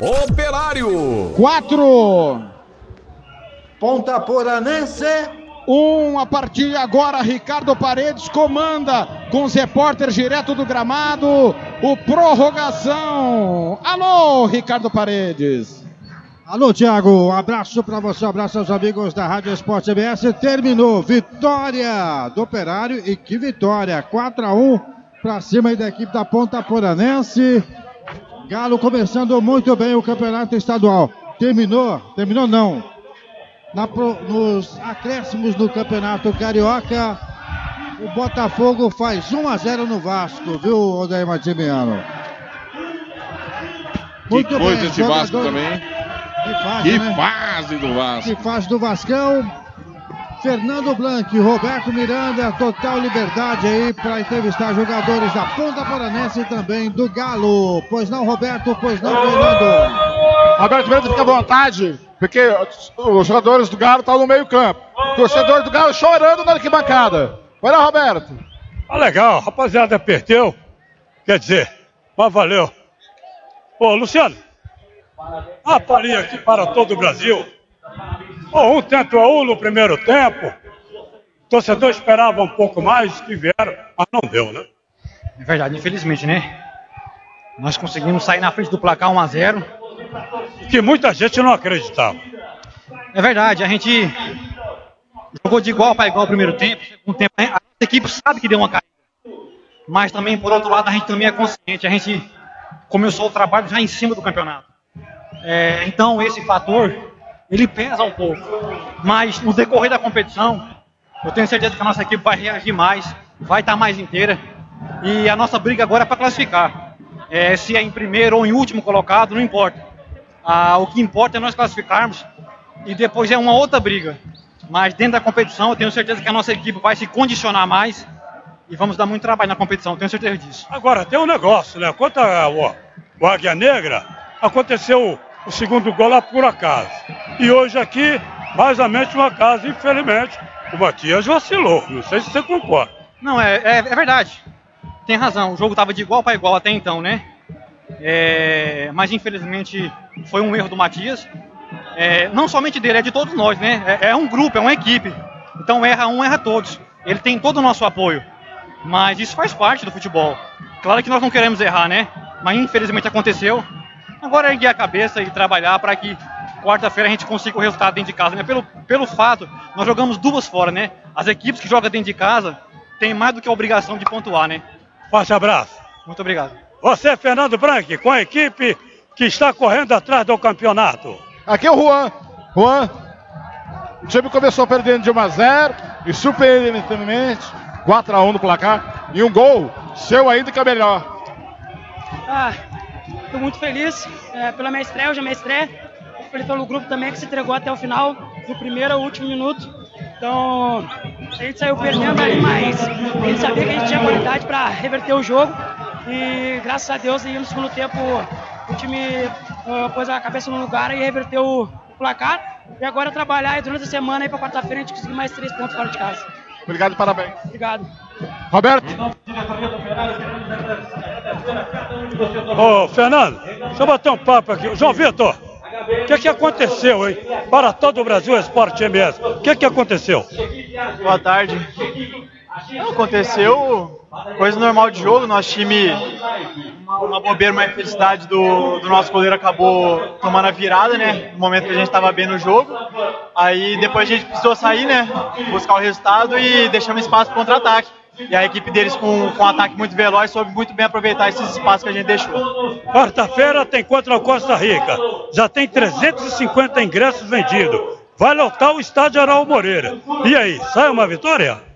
Operário. Quatro. Ponta Poranense. Um a partir de agora, Ricardo Paredes comanda com os repórteres direto do gramado. O prorrogação. Alô, Ricardo Paredes. Alô, Thiago, um abraço para você, um abraço aos amigos da Rádio Esporte CBS. Terminou, vitória do Operário e que vitória, 4 a 1 para cima da equipe da Ponta Poranense. Galo começando muito bem o campeonato estadual. Terminou, terminou não. Na, nos acréscimos do campeonato carioca, o Botafogo faz 1 a 0 no Vasco, viu, Odair Matimiano? Muito que coisa bem, esse. Vasco também. Que fase, que né? fase do Vasco. Que fase do Vascão. Fernando Blanc, Roberto Miranda, total liberdade aí para entrevistar jogadores da Ponta Paranense e também do Galo. Pois não, Roberto, pois não, Fernando. Roberto Miranda fica à vontade, porque os jogadores do Galo estão no meio campo. O torcedor do Galo chorando na arquibancada. Vai lá, Roberto. Ah, legal, rapaziada, perdeu. Quer dizer, mas valeu. Ô, Luciano, a palhinha aqui para todo o Brasil. Oh, um a um no primeiro tempo. O torcedor esperava um pouco mais que vieram, mas não deu, né? É verdade, infelizmente, né? Nós conseguimos sair na frente do placar 1 a 0 Que muita gente não acreditava. É verdade, a gente jogou de igual para igual o primeiro tempo. Segundo tempo, a nossa equipe sabe que deu uma caída. Mas também, por outro lado, a gente também é consciente. A gente começou o trabalho já em cima do campeonato. É, então esse fator ele pesa um pouco, mas no decorrer da competição eu tenho certeza que a nossa equipe vai reagir mais, vai estar mais inteira e a nossa briga agora é para classificar. É, se é em primeiro ou em último colocado, não importa. Ah, o que importa é nós classificarmos e depois é uma outra briga. Mas dentro da competição eu tenho certeza que a nossa equipe vai se condicionar mais e vamos dar muito trabalho na competição, tenho certeza disso. Agora, tem um negócio, né? Quanto ao, ao Águia Negra, aconteceu o segundo gol lá por acaso. E hoje aqui, mais ou menos um acaso, infelizmente, o Matias vacilou. Não sei se você concorda. Não, é, é, é verdade. Tem razão. O jogo estava de igual para igual até então, né? É, mas infelizmente foi um erro do Matias. É, não somente dele, é de todos nós, né? É, é, um grupo, é uma equipe. Então erra um, erra todos. Ele tem todo o nosso apoio. Mas isso faz parte do futebol. Claro que nós não queremos errar, né? Mas infelizmente aconteceu. Agora é erguer a cabeça e trabalhar para que quarta-feira a gente consiga o resultado dentro de casa, né? Pelo, pelo fato, nós jogamos duas fora, né? As equipes que jogam dentro de casa têm mais do que a obrigação de pontuar, né? Forte abraço. Muito obrigado. Você, Fernando Branco, com a equipe que está correndo atrás do campeonato. Aqui é o Juan. Juan, o time começou perdendo de 1 a 0 e surpreendentemente 4 a 1 no placar e um gol seu ainda que é melhor. Ah, Estou muito feliz é, pela minha estreia, hoje é minha estreia. Feliz pelo grupo também que se entregou até o final, do primeiro ao último minuto. Então, a gente saiu perdendo ali, mas a gente sabia que a gente tinha qualidade para reverter o jogo. E graças a Deus, aí no segundo tempo, o time uh, pôs a cabeça no lugar e reverteu o, placar. E agora trabalhar durante a semana para quarta-feira a gente conseguir mais três pontos fora de casa. Obrigado e parabéns. Obrigado. Roberto. Ô, Fernando, deixa eu bater um papo aqui. João Vitor, o que, que aconteceu, hein? Para todo o Brasil Esporte MS. O que, que aconteceu? Boa tarde. Não, aconteceu coisa normal de jogo. Nosso time, uma, uma bobeira, uma infelicidade do, do nosso goleiro acabou tomando a virada, né? No momento que a gente estava bem no jogo. Aí depois a gente precisou sair, né? Buscar o resultado e deixamos espaço para contra-ataque. E a equipe deles, com, com um ataque muito veloz, soube muito bem aproveitar esses espaços que a gente deixou. Quarta-feira tem contra o Costa Rica. Já tem 350 ingressos vendidos. Vai lotar o estádio Aral Moreira. E aí, sai uma vitória?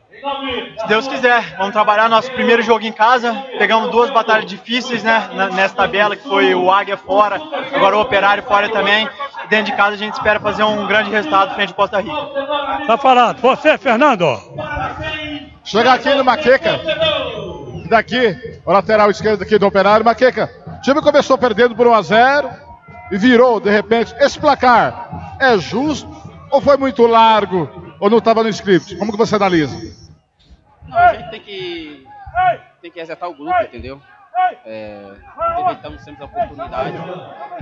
Se Deus quiser, vamos trabalhar nosso primeiro jogo em casa. Pegamos duas batalhas difíceis, né? Nessa tabela, que foi o Águia fora, agora o Operário fora também. Dentro de casa a gente espera fazer um grande resultado frente ao Costa Rica. Tá falado. Você, Fernando? Chega aqui no Maqueca. Daqui, o lateral esquerdo aqui do Operário. Maqueca, o time começou perdendo por 1 a 0 e virou, de repente. Esse placar é justo ou foi muito largo ou não estava no script? Como que você analisa? Não, a gente tem que, tem que resetar o grupo, entendeu? é, aproveitamos sempre a oportunidade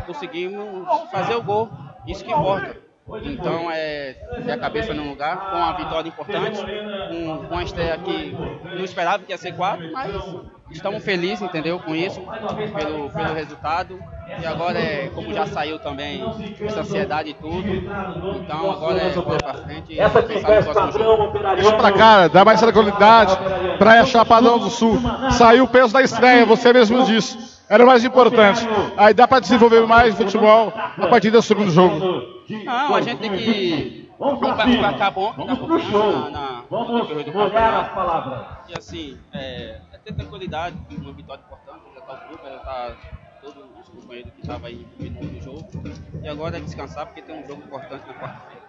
conseguimos fazer o gol. Isso que importa. Então é ter a cabeça no lugar, com uma vitória importante, com, com uma estreia que não esperava que ia ser quatro, mas estamos felizes, entendeu, com isso, pelo, pelo resultado. E agora é, como já saiu também essa ansiedade e tudo, então agora é bola pra frente e pensar no próximo jogo. Deixa pra cá, dá mais tranquilidade. Praia Chapadão do Sul. Saiu o peso da estreia, você mesmo disse. Era o mais importante. Aí dá pra desenvolver mais futebol a partir do segundo jogo. Não, a gente tem que. Vamos marcar bom, dar confiança na, na, no decorrer do campeonato. E assim, é, é ter tranquilidade, uma vitória importante, já tá o grupo, já tá todos os companheiros que estavam aí no jogo. E agora é descansar porque tem um jogo importante na quarta-feira.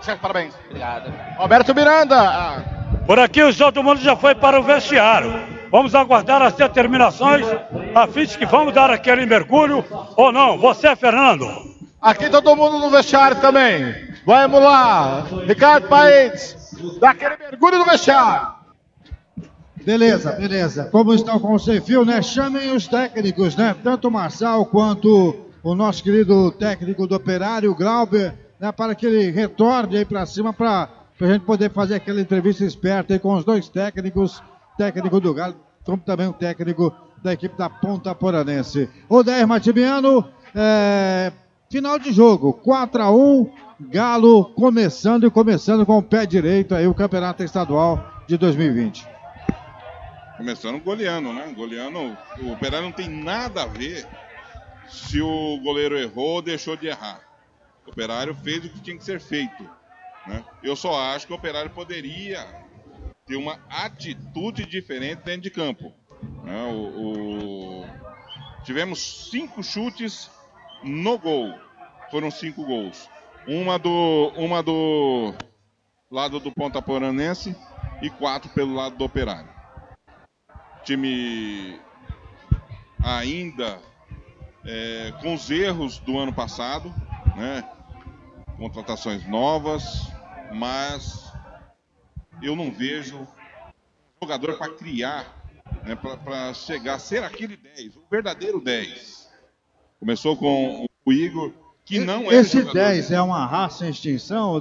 Certo, parabéns. Obrigado. Roberto Miranda. Por aqui o todo mundo já foi para o vestiário. Vamos aguardar as determinações a fim de que vamos dar aquele mergulho ou não. Você, Fernando? Aqui todo mundo no vestiário também. Vamos lá. Ricardo Paes, dá aquele mergulho no vestiário. Beleza, beleza. Como estão com o sem fio, né? Chamem os técnicos, né? Tanto o Marçal quanto o nosso querido técnico do Operário, Glauber, né? Para que ele retorne aí para cima para a gente poder fazer aquela entrevista esperta aí com os dois técnicos, técnico do Galo, como também o técnico da equipe da Ponta Poranense. O Dair Matimiano, é, final de jogo, 4 a 1 Galo começando e começando com o pé direito aí o Campeonato Estadual de 2020. Começando goleando, né? Goleando, o Operário não tem nada a ver se o goleiro errou ou deixou de errar. O Operário fez o que tinha que ser feito. Né? Eu só acho que o Operário poderia ter uma atitude diferente dentro de campo. Né? O, o... Tivemos cinco chutes no gol. Foram cinco gols. Uma do, uma do lado do Ponta Poranense e quatro pelo lado do Operário time ainda é, com os erros do ano passado, né? Contratações novas, mas eu não vejo jogador para criar, né? para chegar a ser aquele 10, o verdadeiro 10. Começou com o Igor, que não é Esse 10 é uma raça em extinção?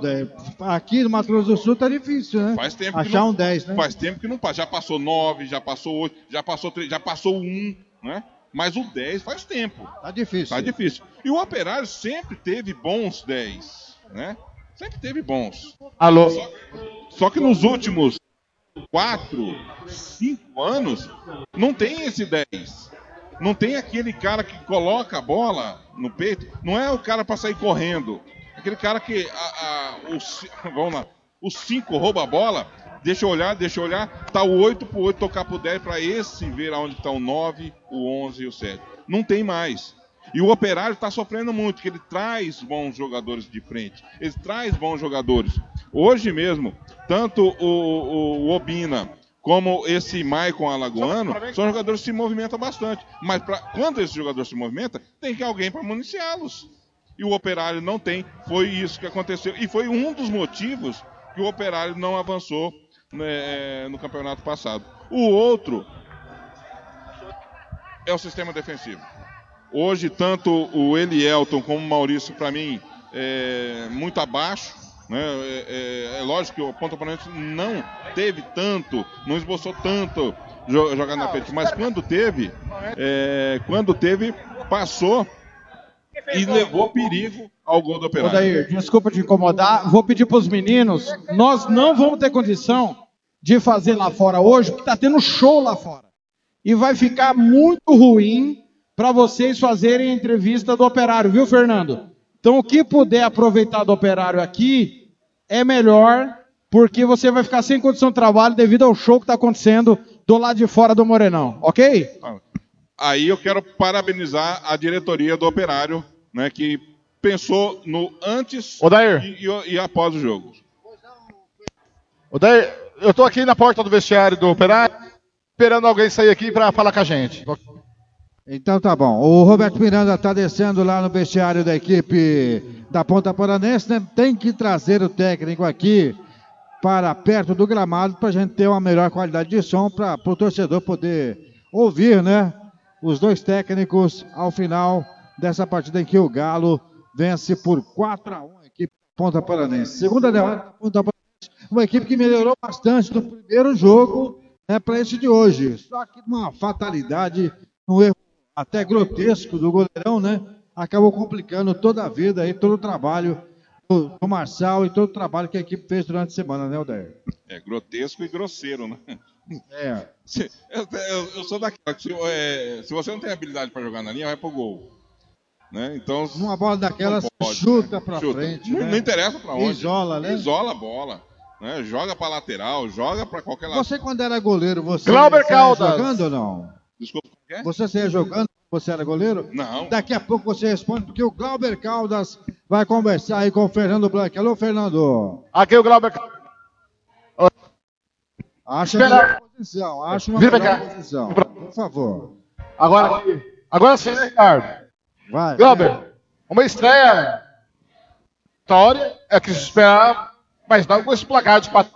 Aqui no Mato Grosso do Sul tá difícil, né? Faz tempo Achar não, um 10, né? Faz tempo que não passa. Já passou 9, já passou 8, já passou 3, já passou 1, né? Mas o 10 faz tempo. Tá difícil. Tá difícil. E o Operário sempre teve bons 10, né? Sempre teve bons. Alô? Só, só que nos últimos 4, 5 anos, não tem esse 10. Não tem aquele cara que coloca a bola no peito. Não é o cara para sair correndo. Aquele cara que a, a, o, vamos lá, o 5 rouba a bola, deixa eu olhar, deixa eu olhar, tá o 8 pro 8 tocar pro 10 para esse ver aonde está o 9, o 11 e o 7. Não tem mais. E o Operário está sofrendo muito, que ele traz bons jogadores de frente. Ele traz bons jogadores. Hoje mesmo, tanto o, o, o Obina como esse Maicon Alagoano, são jogadores que se movimentam bastante. Mas pra, quando esse jogador se movimenta, tem que alguém para municiá-los. E o Operário não tem. Foi isso que aconteceu. E foi um dos motivos que o Operário não avançou né, no campeonato passado. O outro é o sistema defensivo. Hoje, tanto o Elielton como o Maurício, para mim, é muito abaixo. Né? É, é, é, lógico que o Ponta Ponente não teve tanto, não esboçou tanto jogar na frente, mas quando teve, é, quando teve, passou e levou perigo ao gol do Operário. Odair, desculpa te incomodar, vou pedir para os meninos, nós não vamos ter condição de fazer lá fora hoje, porque está tendo show lá fora. E vai ficar muito ruim para vocês fazerem a entrevista do Operário, viu, Fernando? Então, o que puder aproveitar do operário aqui é melhor, porque você vai ficar sem condição de trabalho devido ao show que está acontecendo do lado de fora do Morenão, ok? Aí eu quero parabenizar a diretoria do operário, né, que pensou no antes e, e, e, após o jogo. Odair, eu estou aqui na porta do vestiário do operário, esperando alguém sair aqui para falar com a gente. Então tá bom. O Roberto Miranda está descendo lá no vestiário da equipe da Ponta Paranense. Né? Tem que trazer o técnico aqui para perto do gramado para a gente ter uma melhor qualidade de som para o torcedor poder ouvir, né? os dois técnicos ao final dessa partida em que o Galo vence por 4 a 1 a equipe Ponta Paranense. Segunda derrota Ponta Paranense, uma equipe que melhorou bastante do primeiro jogo né, para esse de hoje. Só que uma fatalidade, um erro até grotesco do goleirão, né? Acabou complicando toda a vida e todo o trabalho do, do Marçal e todo o trabalho que a equipe fez durante a semana, né, Odair? É grotesco e grosseiro, né? É. Se- eu, eu- sou daquela que se, é, se você não tem habilidade para jogar na linha, vai pro gol. Né? Então, Numa bola daquela, pode, chuta né? pra Chuta. frente. Não, né? não interessa para onde. Isola, né? Isola a bola. Né? Joga para lateral, joga para qualquer lado. Você, quando era goleiro, você Glauber Caldas. jogando ou não? Desculpa, quê? Você saía jogando quando você era goleiro? Não. Daqui a pouco você responde, porque o Glauber Caldas vai conversar aí com o Fernando Blanc. Alô, Fernando. Aqui o Glauber. Acha Espera. uma posição. Acha uma melhor posição. Por favor. Agora, agora sim, né, Ricardo? Vai. Glauber, uma estreia. Vitória, é que se esperava, mas não com esse placar de 4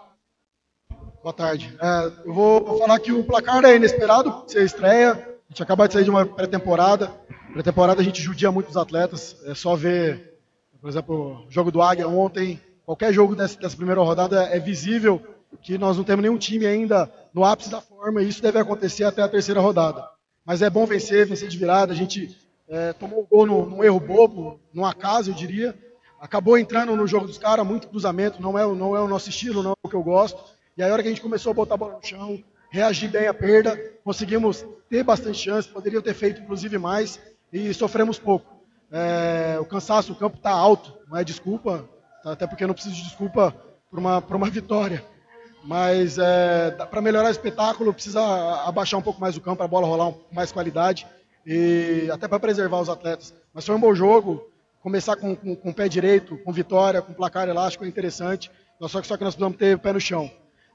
Boa tarde. É, eu vou falar que o placar é inesperado, por ser estreia. A gente acaba de sair de uma pré-temporada. Pré-temporada a gente judia muito os atletas. É só ver, por exemplo, o jogo do Águia ontem. Qualquer jogo dessa, dessa primeira rodada é visível que nós não temos nenhum time ainda no ápice da forma e isso deve acontecer até a terceira rodada. Mas é bom vencer, vencer de virada. A gente é, tomou o gol num, num erro bobo, num acaso, eu diria. Acabou entrando no jogo dos caras, muito cruzamento, não é, não é o nosso estilo, não é o que eu gosto. E aí, a hora que a gente começou a botar a bola no chão, reagir bem à perda, conseguimos ter bastante chance, poderiam ter feito inclusive mais, e sofremos pouco. É, o cansaço, o campo está alto, não é desculpa, até porque eu não preciso de desculpa por uma, uma vitória. Mas para melhorar o espetáculo, precisa abaixar um pouco mais o campo, para a bola rolar com mais qualidade, e até para preservar os atletas. Mas foi um bom jogo, começar com, com, com o pé direito, com vitória, com placar elástico é interessante, só que, só que nós precisamos ter o pé no chão.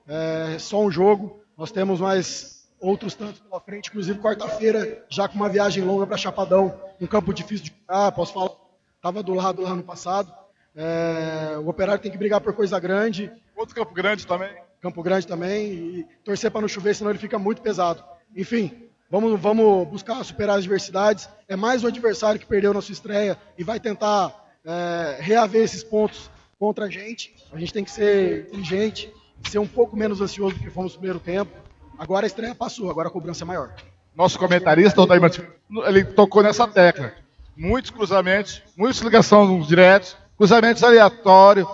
É só um jogo, nós temos mais outros tantos pela frente, inclusive quarta-feira, já com uma viagem longa para Chapadão, um campo difícil de jogar, posso falar, estava do lado lá no passado. É, o Operário tem que brigar por coisa grande. Outro Campo Grande também. Campo Grande também, e torcer para não chover, senão ele fica muito pesado. Enfim, vamos, vamos buscar superar as adversidades. É mais um adversário que perdeu na sua estreia e vai tentar é, reaver esses pontos contra a gente. A gente tem que ser inteligente, ser um pouco menos ansioso do que fomos no primeiro tempo. Agora a estreia passou, agora a cobrança é maior. Nosso comentarista, o Odair Martins, ele tocou nessa tecla. Muitos cruzamentos, muitas ligações diretos, cruzamentos aleatórios.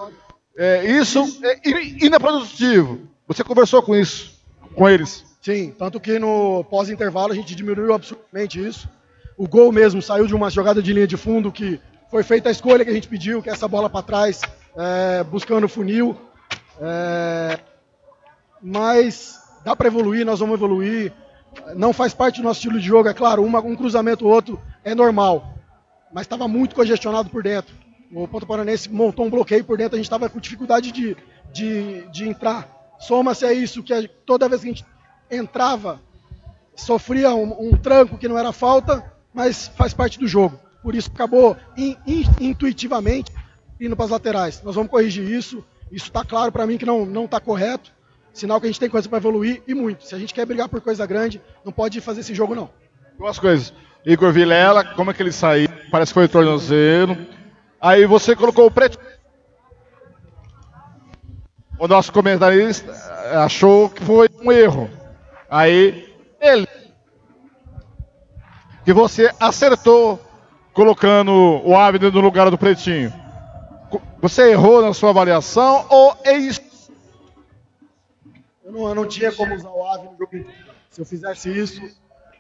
É, isso é in- inaprodutivo. Você conversou com isso, com eles? Sim, tanto que no pós-intervalo a gente diminuiu absurdamente isso. O gol mesmo saiu de uma jogada de linha de fundo que foi feita a escolha que a gente pediu, que é essa bola para trás, é, buscando o funil. É, mas dá para evoluir, nós vamos evoluir. Não faz parte do nosso estilo de jogo, é claro, uma- um cruzamento ou outro é normal, mas estava muito congestionado por dentro. O Ponto Paranense montou um bloqueio por dentro, a gente estava com dificuldade de, de, de entrar. Soma-se a isso que a- toda vez que a gente entrava, sofria um, um tranco que não era falta, mas faz parte do jogo. Por isso acabou in- in- intuitivamente indo para as laterais. Nós vamos corrigir isso. Isso está claro para mim que não está correto. Sinal que a gente tem coisa para evoluir e muito. Se a gente quer brigar por coisa grande, não pode fazer esse jogo não. Duas coisas. Igor Vilela, como é que ele saiu? Parece que foi tornozelo. Aí você colocou o preto. O nosso comentarista eh, achou que foi um erro. Aí ele. Que você acertou colocando o Abner no lugar do Pretinho. Você errou na sua avaliação ou é isso? Eu não, eu não tinha como usar o Ave no jogo inteiro. Se eu fizesse isso,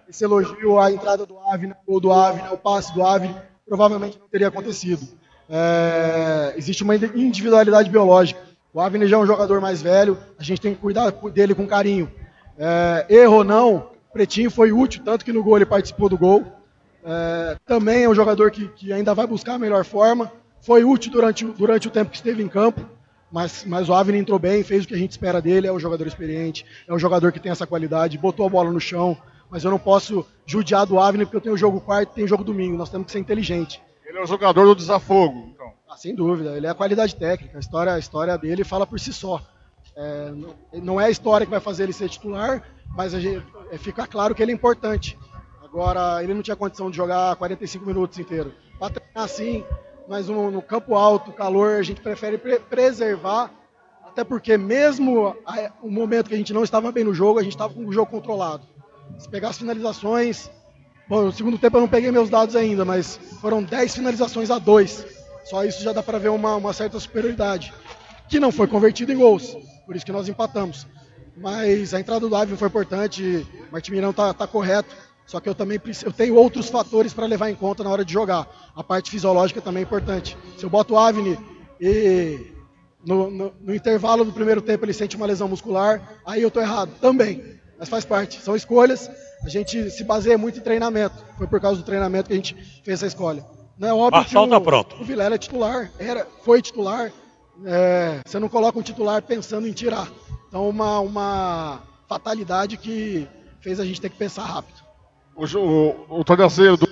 esse elogio à entrada do Ave, o gol do Ave, o passe do Ave, provavelmente não teria acontecido. É, existe uma individualidade biológica. O Avner já é um jogador mais velho, a gente tem que cuidar dele com carinho. É, erro ou não, Pretinho foi útil, tanto que no gol ele participou do gol. É, também é um jogador que, que ainda vai buscar a melhor forma. Foi útil durante, o- durante o tempo que esteve em campo, mas, mas o Avner entrou bem, fez o que a gente espera dele. É um jogador experiente, é um jogador que tem essa qualidade, botou a bola no chão. Mas eu não posso judiar do Avner porque eu tenho jogo quarto e tenho jogo domingo. Nós temos que ser inteligente. Ele é o jogador do desafogo. Então. Ah, sem dúvida, ele é a qualidade técnica. A história, a história dele fala por si só. É, não- é a história que vai fazer ele ser titular, mas a gente, é, fica claro que ele é importante. Agora, ele não tinha condição de jogar 45 minutos inteiro. Para treinar assim, mas no, no, campo alto, calor, a gente prefere pre preservar, até porque mesmo a, o momento que a gente não estava bem no jogo, a gente estava com o jogo controlado. Se pegar as finalizações, bom, no segundo tempo eu não peguei meus dados ainda, mas foram 10 finalizações a 2. Só isso já dá para ver uma, uma certa superioridade, que não foi convertido em gols, por isso que nós empatamos. Mas a entrada do Ávila foi importante, o Martim Mirão está tá correto só que eu também eu tenho outros fatores para levar em conta na hora de jogar. A parte fisiológica também é importante. Se eu boto o Avni e no, no, no, intervalo do primeiro tempo ele sente uma lesão muscular, aí eu estou errado também. Mas faz parte, são escolhas. A gente se baseia muito em treinamento. Foi por causa do treinamento que a gente fez essa escolha. Não é óbvio Marçal que o, tá pronto. o Vilela é titular, era, foi titular. É, você não coloca um titular pensando em tirar. Então uma, uma fatalidade que fez a gente ter que pensar rápido o, o, o tornozelo do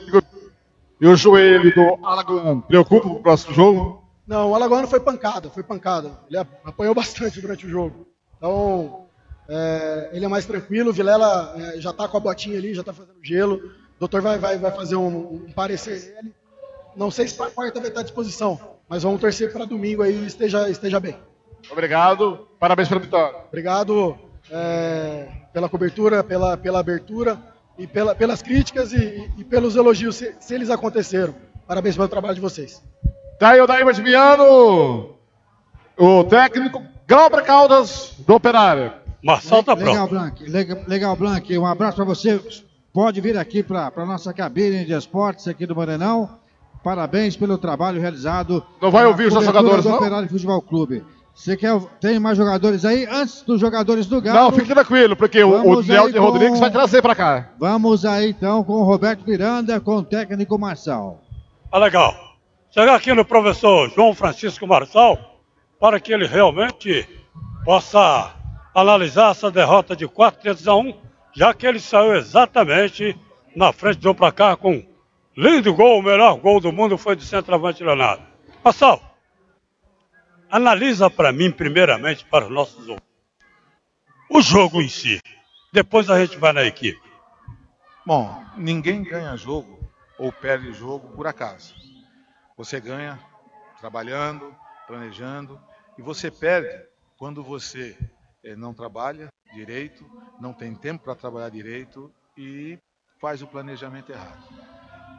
e o joelho do Alagoano preocupa o próximo jogo? Não, o Alagoano foi pancada, foi pancada. Ele apanhou bastante durante o jogo. Então, é, ele é mais tranquilo. O Vilela é, já está com a botinha ali, já está fazendo gelo. O doutor vai, vai, vai fazer um, um parecer dele. Não sei se para quarta vai estar à disposição, mas vamos torcer para domingo aí esteja, esteja bem. Obrigado, parabéns pela vitória. Obrigado é, pela cobertura, pela, pela abertura e pela, pelas críticas e, e, pelos elogios, se, se, eles aconteceram. Parabéns pelo trabalho de vocês. Tá aí o Daí Martimiano, o técnico Galbra Caldas, do Operário. Marçal tá pronto. Legal, Blanc. Legal, legal, Blanc. Um abraço para você. Pode vir aqui para a nossa cabine de esportes aqui do Morenão. Parabéns pelo trabalho realizado. Não vai ouvir os jogadores, do não? Operário Futebol Clube. Você quer, tem mais jogadores aí? Antes dos jogadores do Galo. Não, fique tranquilo, porque o, o Nelson Rodrigues vai trazer para cá. Vamos aí então com o Roberto Miranda, com o técnico Marçal. Ah, legal. Chegar aqui no professor João Francisco Marçal, para que ele realmente possa analisar essa derrota de 4 3 a 1, já que ele saiu exatamente na frente do placar com lindo gol, o melhor gol do mundo foi de centroavante Leonardo. Marçal, analisa para mim, primeiramente, para os nossos ouvintes, o jogo em si. Depois a gente vai na equipe. Bom, ninguém ganha jogo ou perde jogo por acaso. Você ganha trabalhando, planejando, e você perde quando você eh, não trabalha direito, não tem tempo para trabalhar direito e faz o planejamento errado.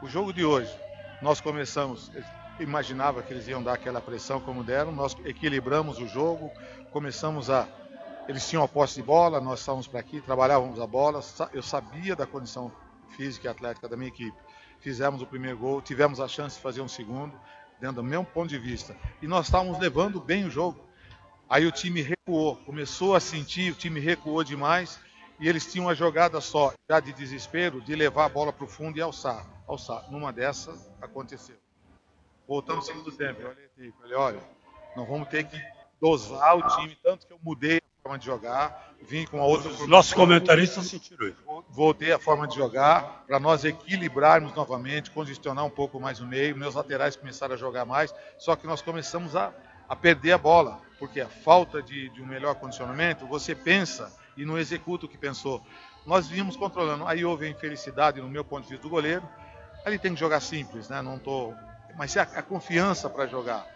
O jogo de hoje, nós começamos, imaginava que eles iam dar aquela pressão como deram. Nós equilibramos o jogo, começamos a. Eles tinham a posse de bola, nós estávamos para aqui, trabalhávamos a bola. Eu sabia da condição física e atlética da minha equipe. Fizemos o primeiro gol, tivemos a chance de fazer um segundo, dentro do mesmo ponto de vista. E nós estávamos levando bem o jogo. Aí o time recuou, começou a sentir, o time recuou demais e eles tinham uma jogada só, já de desespero, de levar a bola para o fundo e alçar. alçar. Numa dessas aconteceu voltando no segundo tempo. Eu olhei falei, olha, nós vamos ter que dosar o time, tanto que eu mudei a forma de jogar, vim com a outra. Os nossos comentaristas sentiram isso. Voltei a forma de jogar para nós equilibrarmos novamente, congestionar um pouco mais o meio. Meus laterais começaram a jogar mais, só que nós começamos a, a perder a bola, porque a falta de, de um melhor condicionamento, você pensa e não executa o que pensou. Nós vínhamos controlando. Aí houve a infelicidade, no meu ponto de vista, do goleiro. Ele tem que jogar simples, né? Não estou mas a, a confiança para jogar.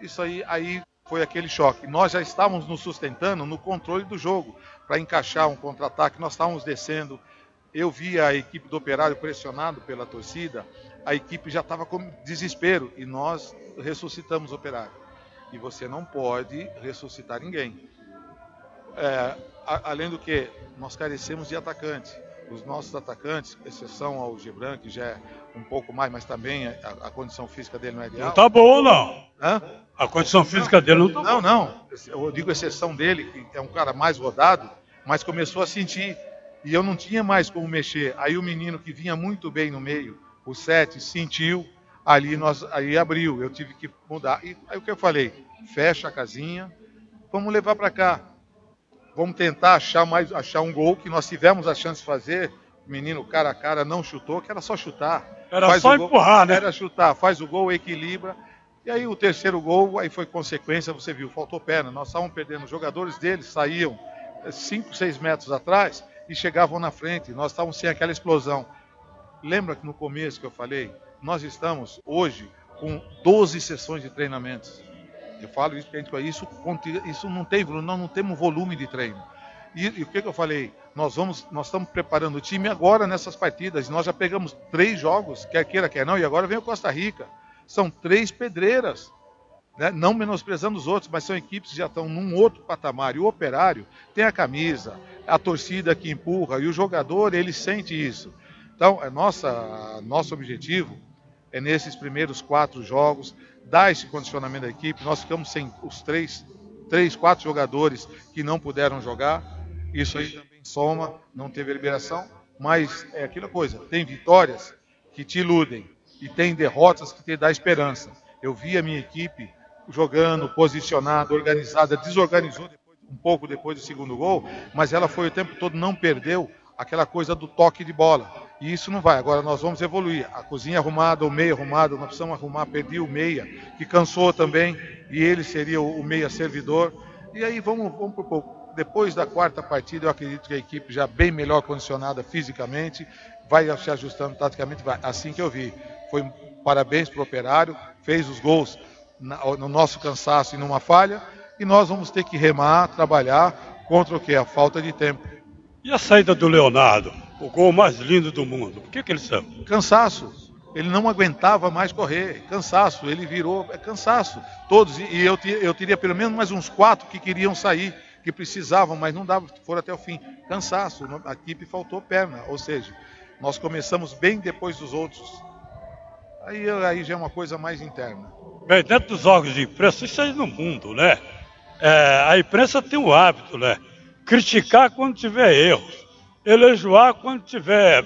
Isso aí, aí foi aquele choque. Nós já estávamos nos sustentando no controle do jogo, para encaixar um contra-ataque, nós estávamos descendo. Eu vi a equipe do Operário pressionado pela torcida, a equipe já estava com desespero e nós ressuscitamos o Operário. E você não pode ressuscitar ninguém. É, a, além do que, nós carecemos de atacante os nossos atacantes, exceção ao Gibran, que já é um pouco mais, mas também a, a condição física dele não é ideal. Não tá boa, não. Hã? A condição física dele não tá Não, não. Eu digo exceção dele, que é um cara mais rodado, mas começou a sentir. E eu não tinha mais como mexer. Aí o menino que vinha muito bem no meio, o Sete, sentiu, ali nós, aí abriu, eu tive que mudar. E aí o que eu falei? Fecha a casinha, vamos levar para cá. Vamos tentar achar mais, achar um gol que nós tivemos a chance de fazer. O menino cara a cara não chutou, que era só chutar. Era faz só empurrar, né? Era chutar, faz o gol, equilibra. E aí o terceiro gol, aí foi consequência, você viu, faltou perna. Nós estávamos perdendo, os jogadores deles saíam 5, 6 metros atrás e chegavam na frente. Nós estávamos sem aquela explosão. Lembra que no começo que eu falei, nós estamos hoje com 12 sessões de treinamentos. Eu falo isso gente, isso, isso não tem, nós não temos volume de treino. E, e o que, que, eu falei? Nós vamos, nós estamos preparando o time agora nessas partidas. Nós já pegamos três jogos, quer queira, quer não, e agora vem o Costa Rica. São três pedreiras. Né? Não menosprezando os outros, mas são equipes que já estão num outro patamar. E o operário tem a camisa, a torcida que empurra, e o jogador, ele sente isso. Então, é nossa, nosso objetivo é nesses primeiros quatro jogos dar esse condicionamento da equipe. Nós ficamos sem os três, três, quatro jogadores que não puderam jogar. Isso aí também soma, não teve liberação, mas é aquela coisa, tem vitórias que te iludem e tem derrotas que te dá esperança. Eu vi a minha equipe jogando, posicionada, organizada, desorganizou um pouco depois do segundo gol, mas ela foi o tempo todo, não perdeu aquela coisa do toque de bola. E isso não vai. Agora nós vamos evoluir. A cozinha arrumada, o meio arrumado, nós precisamos arrumar. Perdi o meia, que cansou também, e ele seria o meia servidor. E aí vamos, vamos por pouco. Depois da quarta partida, eu acredito que a equipe já bem melhor condicionada fisicamente, vai se ajustando taticamente, vai. Assim que eu vi. Foi parabéns para o operário, fez os gols no nosso cansaço e numa falha, e nós vamos ter que remar, trabalhar contra o que? A falta de tempo. E a saída do Leonardo? O gol mais lindo do mundo. Por que, que ele saiu? Cansaço. Ele não aguentava mais correr. Cansaço. Ele virou. É cansaço. Todos. E eu, eu teria pelo menos mais uns quatro que queriam sair, que precisavam, mas não dava, foram até o fim. Cansaço. A equipe faltou perna. Ou seja, nós começamos bem depois dos outros. Aí, aí já é uma coisa mais interna. Bem, dentro dos órgãos de imprensa, isso aí no mundo, né? É, a imprensa tem o hábito, né? criticar quando tiver erros, elogiar quando tiver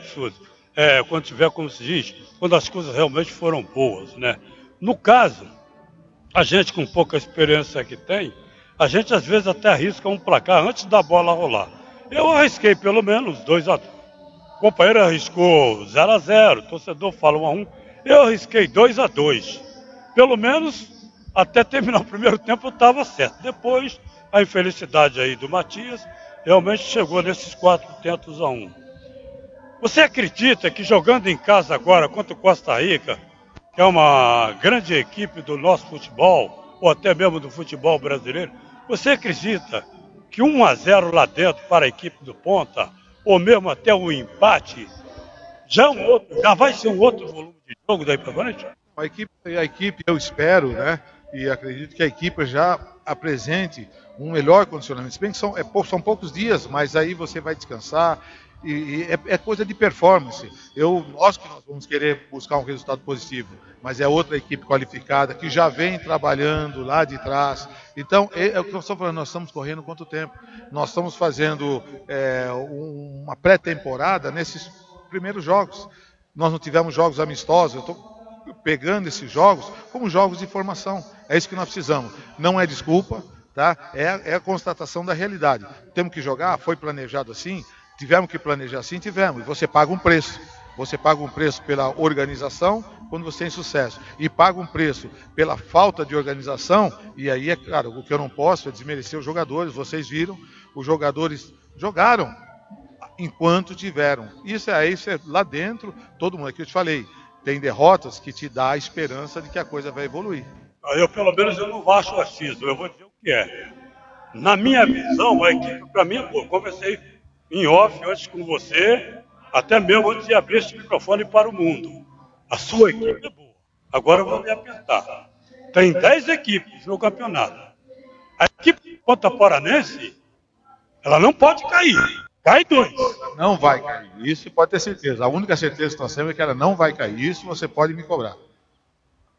é, quando tiver, como se diz, quando as coisas realmente foram boas, né? No caso, a gente com pouca experiência que tem, a gente às vezes até arrisca um placar antes da bola rolar. Eu arrisquei pelo menos 2 a 2. O companheiro arriscou 0 a 0, o torcedor fala 1 a 1. Eu arrisquei 2 a 2. Pelo menos até terminar o primeiro tempo estava certo. Depois a infelicidade aí do Matias realmente chegou nesses quatro tentos a um. Você acredita que jogando em casa agora contra o Costa Rica, que é uma grande equipe do nosso futebol, ou até mesmo do futebol brasileiro, você acredita que 1 a 0 lá dentro para a equipe do Ponta, ou mesmo até um empate, já, é um outro, já vai ser um outro volume de jogo daí para frente? A equipe, a equipe, eu espero, né? E acredito que a equipe já apresente um melhor condicionamento. Se bem que são, é, são poucos dias, mas aí você vai descansar. E, e é, é, coisa de performance. Eu, nós que nós vamos querer buscar um resultado positivo, mas é outra equipe qualificada que já vem trabalhando lá de trás. Então, é, é o que nós estamos falando, nós estamos correndo quanto tempo? Nós estamos fazendo é, uma pré-temporada nesses primeiros jogos. Nós não tivemos jogos amistosos, eu estou pegando esses jogos como jogos de formação. É isso que nós precisamos. Não é desculpa, Tá? É, é a constatação da realidade. Temos que jogar, foi planejado assim, tivemos que planejar assim, tivemos. E você paga um preço. Você paga um preço pela organização quando você tem sucesso. E paga um preço pela falta de organização. E aí, é claro, o que eu não posso é desmerecer os jogadores. Vocês viram, os jogadores jogaram enquanto tiveram. Isso é isso é lá dentro, todo mundo aqui eu te falei. Tem derrotas que te dá a esperança de que a coisa vai evoluir. Eu, pelo menos, eu não acho achismo. Eu vou dizer que é. Na minha visão, a equipe, para mim, pô, conversei em off antes com você, até mesmo antes de abrir este microfone para o mundo. A sua equipe é boa. Agora eu vou me apertar. Tem 10 equipes no campeonato. A equipe Paranense, ela não pode cair. Cai dois. Não vai cair. Isso pode ter certeza. A única certeza que nós temos é que ela não vai cair. Isso você pode me cobrar.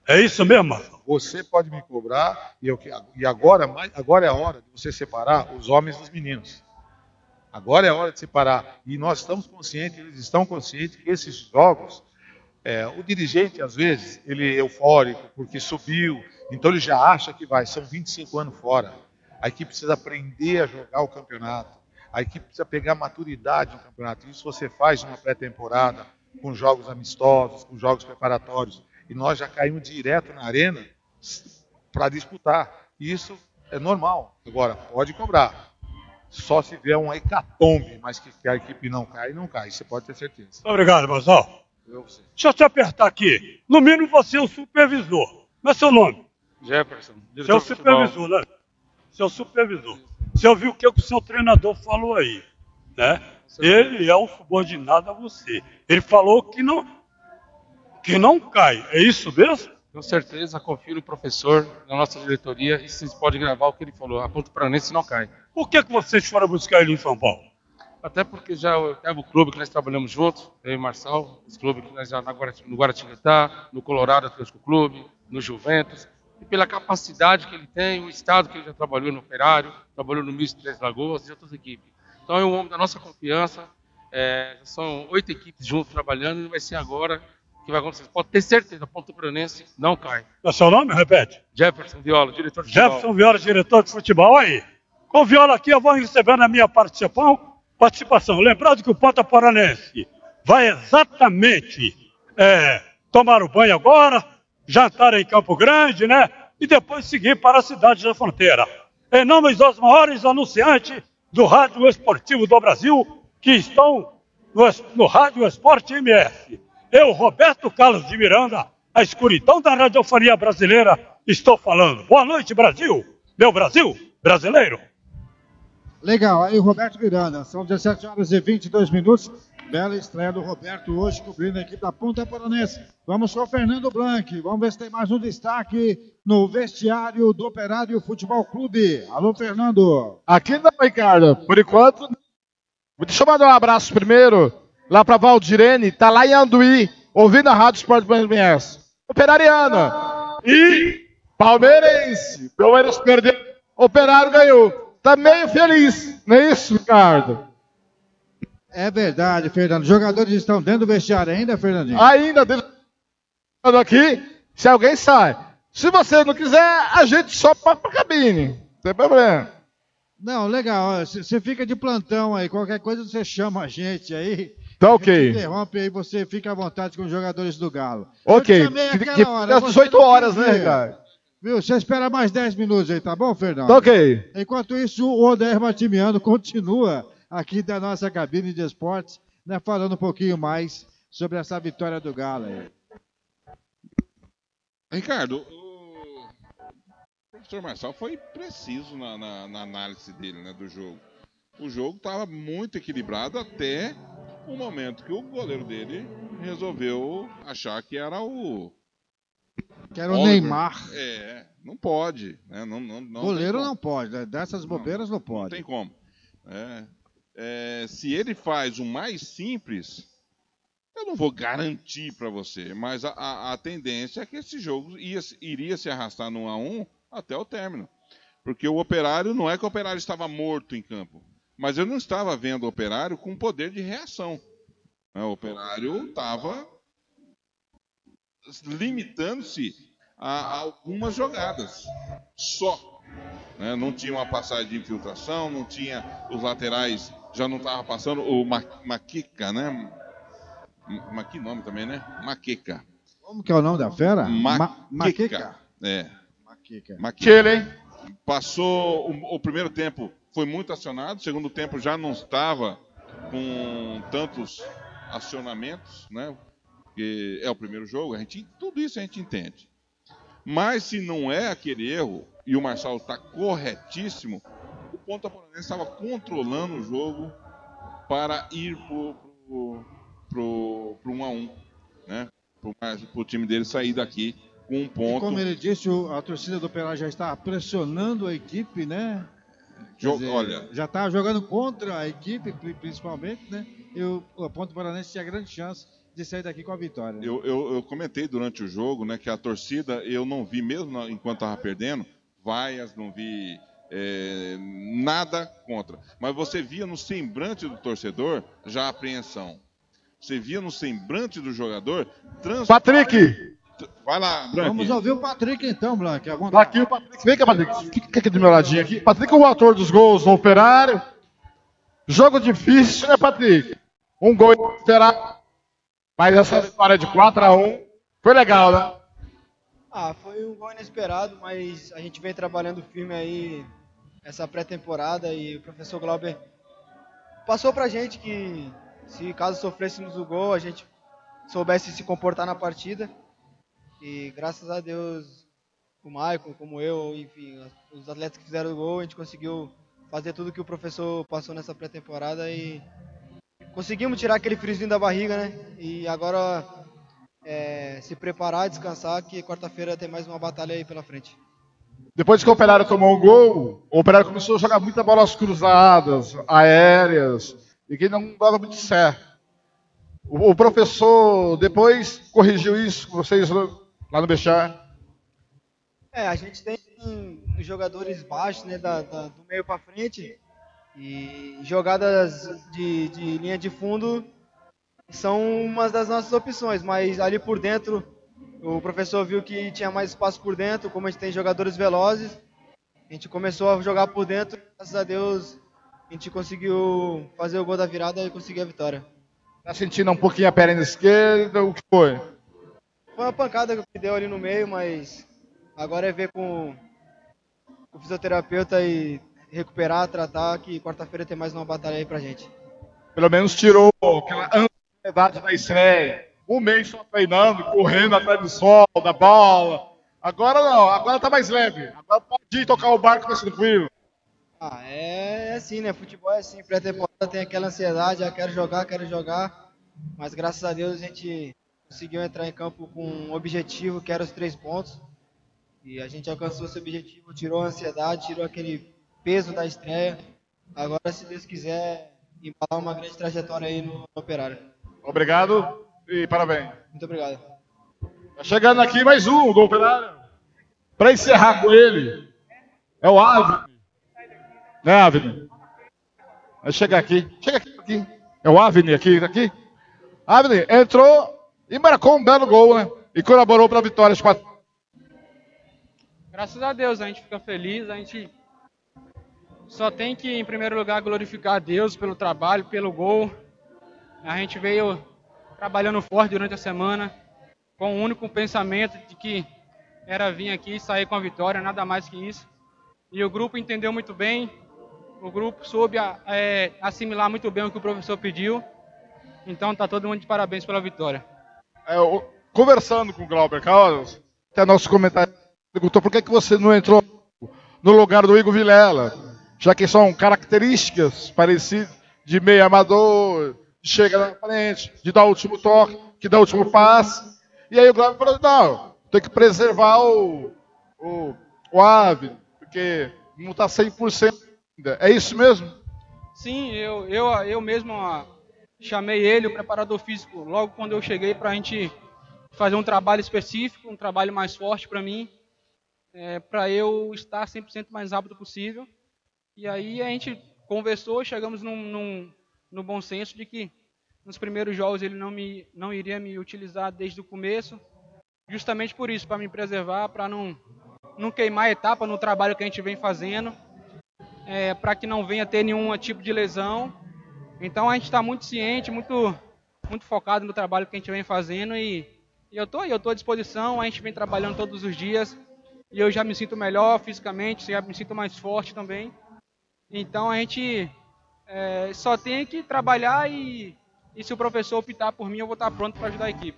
É isso mesmo? Você pode me cobrar e, eu, e agora, agora é a hora de você separar os homens dos meninos. Agora é a hora de separar. E nós estamos conscientes, eles estão conscientes que esses jogos, é, o dirigente, às vezes, ele é eufórico porque subiu, então ele já acha que vai. São 25 anos fora. A equipe precisa aprender a jogar o campeonato. A equipe precisa pegar maturidade no campeonato. Isso você faz numa pré-temporada, com jogos amistosos, com jogos preparatórios e nós já caímos direto na arena para disputar. Isso é normal. Agora, pode cobrar. Só se vier um hecatombe, mas que a equipe não cai, não cai. Você pode ter certeza. Obrigado, você. Deixa eu te apertar aqui. No mínimo você é o supervisor. Como é seu nome? Jefferson, Seu supervisor, né? Seu supervisor. Você ouviu o que o seu treinador falou aí, né? Ele é um subordinado a você. Ele falou que não, que não cai. É isso mesmo? Com certeza, confio no professor, na nossa diretoria, e vocês podem gravar o que ele falou. A Ponto Paranense não cai. Por que, que vocês foram buscar ele em São Paulo? Até porque já é o clube que nós trabalhamos juntos, eu e o Marçal, esse clube que nós já no Guaratinguetá, no Colorado Atlético Clube, no Juventus, e pela capacidade que ele tem, o estado que ele já trabalhou no Operário, trabalhou no Misto Três Lagoas e outras equipes. Então é um homem da nossa confiança, é, são oito equipes juntos trabalhando e vai ser agora que vai acontecer. Pode ter certeza, a Ponta Paranense não cai. Qual é seu nome? Repete. Jefferson Viola, diretor de futebol. Jefferson Viola, diretor de futebol. Aí, com o Viola aqui, eu vou recebendo a minha participação. participação. Lembrando que o Ponta Paranense vai exatamente é, tomar o banho agora, jantar em Campo Grande, né? E depois seguir para a cidade da fronteira. Em nome dos maiores anunciantes do Rádio Esportivo do Brasil, que estão no, no Rádio Esporte MS. Eu, Roberto Carlos de Miranda, a escuridão da radiofonia brasileira, estou falando. Boa noite, Brasil! Meu Brasil brasileiro! Legal, aí o Roberto Miranda, são 17 horas e 22 minutos. Bela estreia do Roberto hoje, cobrindo a equipe da Ponta Paranense. Vamos com o Fernando Blanc, vamos ver se tem mais um destaque no vestiário do Operário Futebol Clube. Alô, Fernando. Aqui não, Ricardo. Por enquanto. Deixa eu mandar um abraço primeiro lá pra Valdirene, tá lá em Anduí, ouvindo a Rádio Sport MS. Operariana. E Palmeirense. Palmeiras perdeu, Operário ganhou. Tá meio feliz, não é isso, Ricardo? É verdade, Fernando. Os jogadores estão dentro do vestiário ainda, Fernandinho? Ainda eu aqui, se alguém sai. Se você não quiser, a gente só para pra cabine. Não tem problema. Não, legal. Você fica de plantão aí. Qualquer coisa você chama a gente aí. Tá ok. Interrompe aí, você fica à vontade com os jogadores do Galo. Ok. Às você 18 não horas, né. Ricardo? Viu? Você espera mais 10 minutos aí, tá bom, Fernando? Tá ok. Enquanto isso, o Odair Matimiano continua aqui da nossa cabine de esportes, né, falando um pouquinho mais sobre essa vitória do Galo aí. Ricardo, o professor Marçal foi preciso na, na- na análise dele né, do jogo. O jogo estava muito equilibrado até o momento que o goleiro dele resolveu achar que era o. Que era o Oliver. Neymar. É, não pode. Né? Não, não, não Goleiro não pode, né? dessas bobeiras não Não pode. tem como. É, é, se ele faz o mais simples, eu não vou garantir para você, mas a, a- a tendência é que esse jogo ia- iria se arrastar no 1 a 1 até o término. Porque o operário, não é que o operário estava morto em campo, mas eu não estava vendo o operário com poder de reação. né? O operário estava limitando-se a, algumas jogadas só né? Não tinha uma passagem de infiltração, não tinha os laterais, já não estava passando o Ma- Maquica, né? Ma- Ma- que nome também, né? Maqueca. Como que é o nome da fera? Ma- Maqueca. Maqueca. É. Maqueca. Maqueca. hein? Passou o, o primeiro tempo foi muito acionado, o segundo tempo já não estava com tantos acionamentos, né? Porque é o primeiro jogo, a gente, tudo isso a gente entende. Mas se não é aquele erro, e o Marçal está corretíssimo, o Ponta Paranense estava controlando o jogo para ir pro, pro 1 a 1 né? Para o time dele sair daqui com um E ponto. como ele disse, o- a torcida do Operário já está pressionando a equipe, né? Quer Jo- olha. já está jogando contra a equipe, pri- principalmente, né? E o, o Ponto Paranense tinha grande chance de sair daqui com a vitória. né? Eu, eu, eu comentei durante o jogo, né, que a torcida eu não vi mesmo na- enquanto estava perdendo, vaias, não vi é, nada contra. Mas você via no semblante do torcedor já a apreensão. Você via no semblante do jogador. Trans... Patrick! Vai lá, Branco. Vamos ouvir o Patrick então, à vontade. Aqui o Patrick. Vem cá, Patrick. Fica aqui do meu ladinho aqui. Patrick é o autor dos gols no Operário. Jogo difícil, né, Patrick? Um gol esperado. Mas essa vitória de 4x1 foi legal, né? Ah, foi um gol inesperado, mas a gente vem trabalhando firme aí essa pré-temporada e o professor Glauber passou pra gente que se caso sofrêssemos o gol, a gente soubesse se comportar na partida. E graças a Deus, o Maicon, como eu, enfim, os atletas que fizeram o gol, a gente conseguiu fazer tudo que o professor passou nessa pré-temporada e conseguimos tirar aquele friozinho da barriga, né? E agora é, se preparar, descansar, que quarta-feira tem mais uma batalha aí pela frente. Depois que o Operário tomou um gol, o Operário começou a jogar muita bolas cruzadas, aéreas, e que não dava muito certo. O, o professor depois corrigiu isso vocês lá no Bechar. É, a gente tem jogadores baixos, né, da, da, do meio para frente, e jogadas de, de linha de fundo são uma das nossas opções, mas ali por dentro o professor viu que tinha mais espaço por dentro, como a gente tem jogadores velozes, a gente começou a jogar por dentro, graças a Deus a gente conseguiu fazer o gol da virada e conseguir a vitória. Tá sentindo um pouquinho a perna esquerda, o que foi? Foi uma pancada que deu ali no meio, mas agora é ver com o fisioterapeuta e recuperar, tratar, que quarta-feira tem mais uma batalha aí pra gente. Pelo menos tirou aquela ansiedade da estreia um mês só treinando, correndo atrás do sol, da bola. Agora não, agora tá mais leve. Agora pode ir tocar o barco mais tranquilo. Ah, é, é assim, né? Futebol é assim, pré-temporada tem aquela ansiedade, ah, quero jogar, quero jogar. Mas graças a Deus a gente conseguiu entrar em campo com um objetivo, que era os três pontos. E a gente alcançou esse objetivo, tirou a ansiedade, tirou aquele peso da estreia. Agora, se Deus quiser, embalar uma grande trajetória aí no, no Operário. Obrigado e parabéns. Muito obrigado. Tá chegando aqui mais um do Operário. Para encerrar com ele, é o Avni. Né, Avni? Vai chegar aqui. Chega aqui, aqui. É o Avni aqui, aqui. Avni entrou e marcou um belo gol, né? E colaborou para a vitória. Graças a Deus, a gente fica feliz, a gente só tem que, em primeiro lugar, glorificar a Deus pelo trabalho, pelo gol. A gente veio trabalhando forte durante a semana, com o único pensamento de que era vir aqui e sair com a vitória, nada mais que isso. E o grupo entendeu muito bem, o grupo soube é, assimilar muito bem o que o professor pediu. Então tá todo mundo de parabéns pela vitória. É, conversando com o Glauber Carlos, até nosso comentário perguntou por que, que você não entrou no lugar do Igor Vilela, já que são características parecidas de meio amador, chega na frente, de dar o último toque, que dá o último passe. E aí o Glauber falou, não, tem que preservar o, o, o ave, porque não está 100% ainda. É isso mesmo? Sim, eu, eu, eu mesmo chamei ele, o preparador físico, logo quando eu cheguei para a gente fazer um trabalho específico, um trabalho mais forte para mim, é, para eu estar 100% mais rápido possível. E aí a gente conversou, chegamos num, num, no bom senso de que nos primeiros jogos ele não, me, não iria me utilizar desde o começo, justamente por isso, para me preservar, para não, não queimar etapa no trabalho que a gente vem fazendo, é, para que não venha ter nenhum tipo de lesão. Então a gente está muito ciente, muito, muito focado no trabalho que a gente vem fazendo e, e eu estou eu tô à disposição, a gente vem trabalhando todos os dias e eu já me sinto melhor fisicamente, já me sinto mais forte também. Então a gente é, só tem que trabalhar e e se o professor optar por mim, eu vou estar pronto para ajudar a equipe.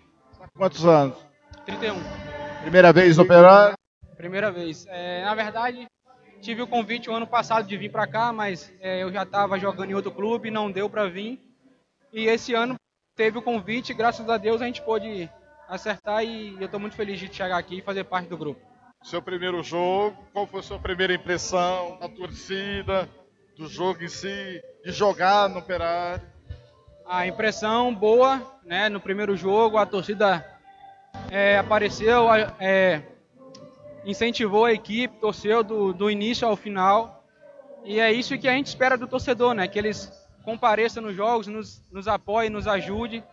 Quantos anos? 31. Primeira vez no Operário? Primeira vez. É, na verdade, tive o convite o ano passado de vir para cá, mas é, eu já estava jogando em outro clube, não deu para vir. E esse ano teve o convite, graças a Deus a gente pôde acertar e eu estou muito feliz de chegar aqui e fazer parte do grupo. Seu primeiro jogo, qual foi a sua primeira impressão da torcida, do jogo em si, de jogar no Operário? a impressão boa, né? No primeiro jogo a torcida é, apareceu, é, incentivou a equipe, torceu do, do início ao final. E é isso que a gente espera do torcedor, né? Que eles compareçam nos jogos, nos, nos apoiem, nos ajude,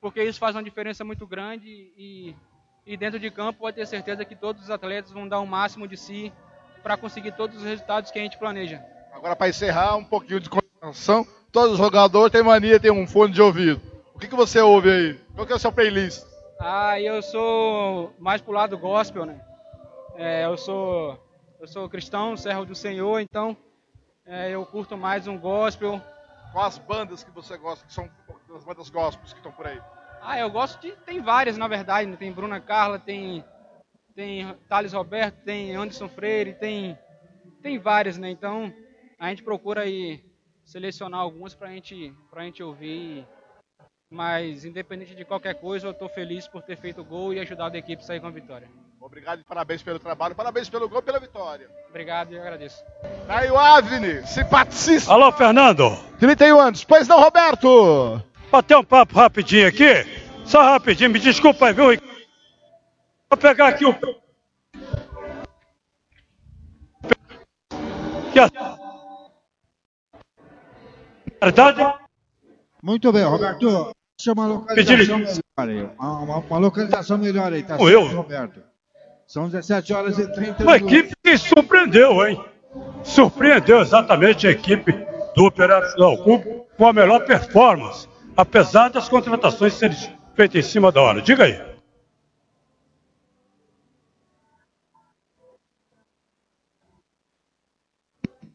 porque isso faz uma diferença muito grande e, e dentro de campo pode ter certeza que todos os atletas vão dar o máximo de si para conseguir todos os resultados que a gente planeja. Agora para encerrar um pouquinho de concentração, todo jogador tem mania de ter um fone de ouvido. O que, que você ouve aí? Qual que é o seu playlist? Ah, eu sou mais pro lado gospel, né? É, eu sou eu sou cristão, servo do Senhor, então é, eu curto mais um gospel. Quais bandas que você gosta, que são as bandas gospels que estão por aí? Ah, eu gosto de. Tem várias, na verdade. né? Tem Bruna Carla, tem. Tem Thales Roberto, tem Anderson Freire, tem. Tem várias, né? Então a gente procura aí selecionar algumas pra gente, pra gente ouvir. Mas independente de qualquer coisa, eu tô feliz por ter feito o gol e ajudado a equipe a sair com a vitória. Obrigado e parabéns pelo trabalho, parabéns pelo gol e pela vitória. Obrigado e eu agradeço. Aí o Avni, simpaticíssimo. Alô, Fernando. 31 anos. Pois não, Roberto? Bater um papo rapidinho aqui. Só rapidinho, me desculpa aí, viu? Vou pegar aqui o. Verdade? Muito bem, Roberto. Chama uma localização melhor aí. Uma, uma- uma localização melhor aí, tá certo, eu. Roberto? São 17 horas e 30 Uma equipe que surpreendeu, hein? Surpreendeu exatamente a equipe do Operário Futebol Clube com a melhor performance, apesar das contratações serem feitas em cima da hora. Diga aí.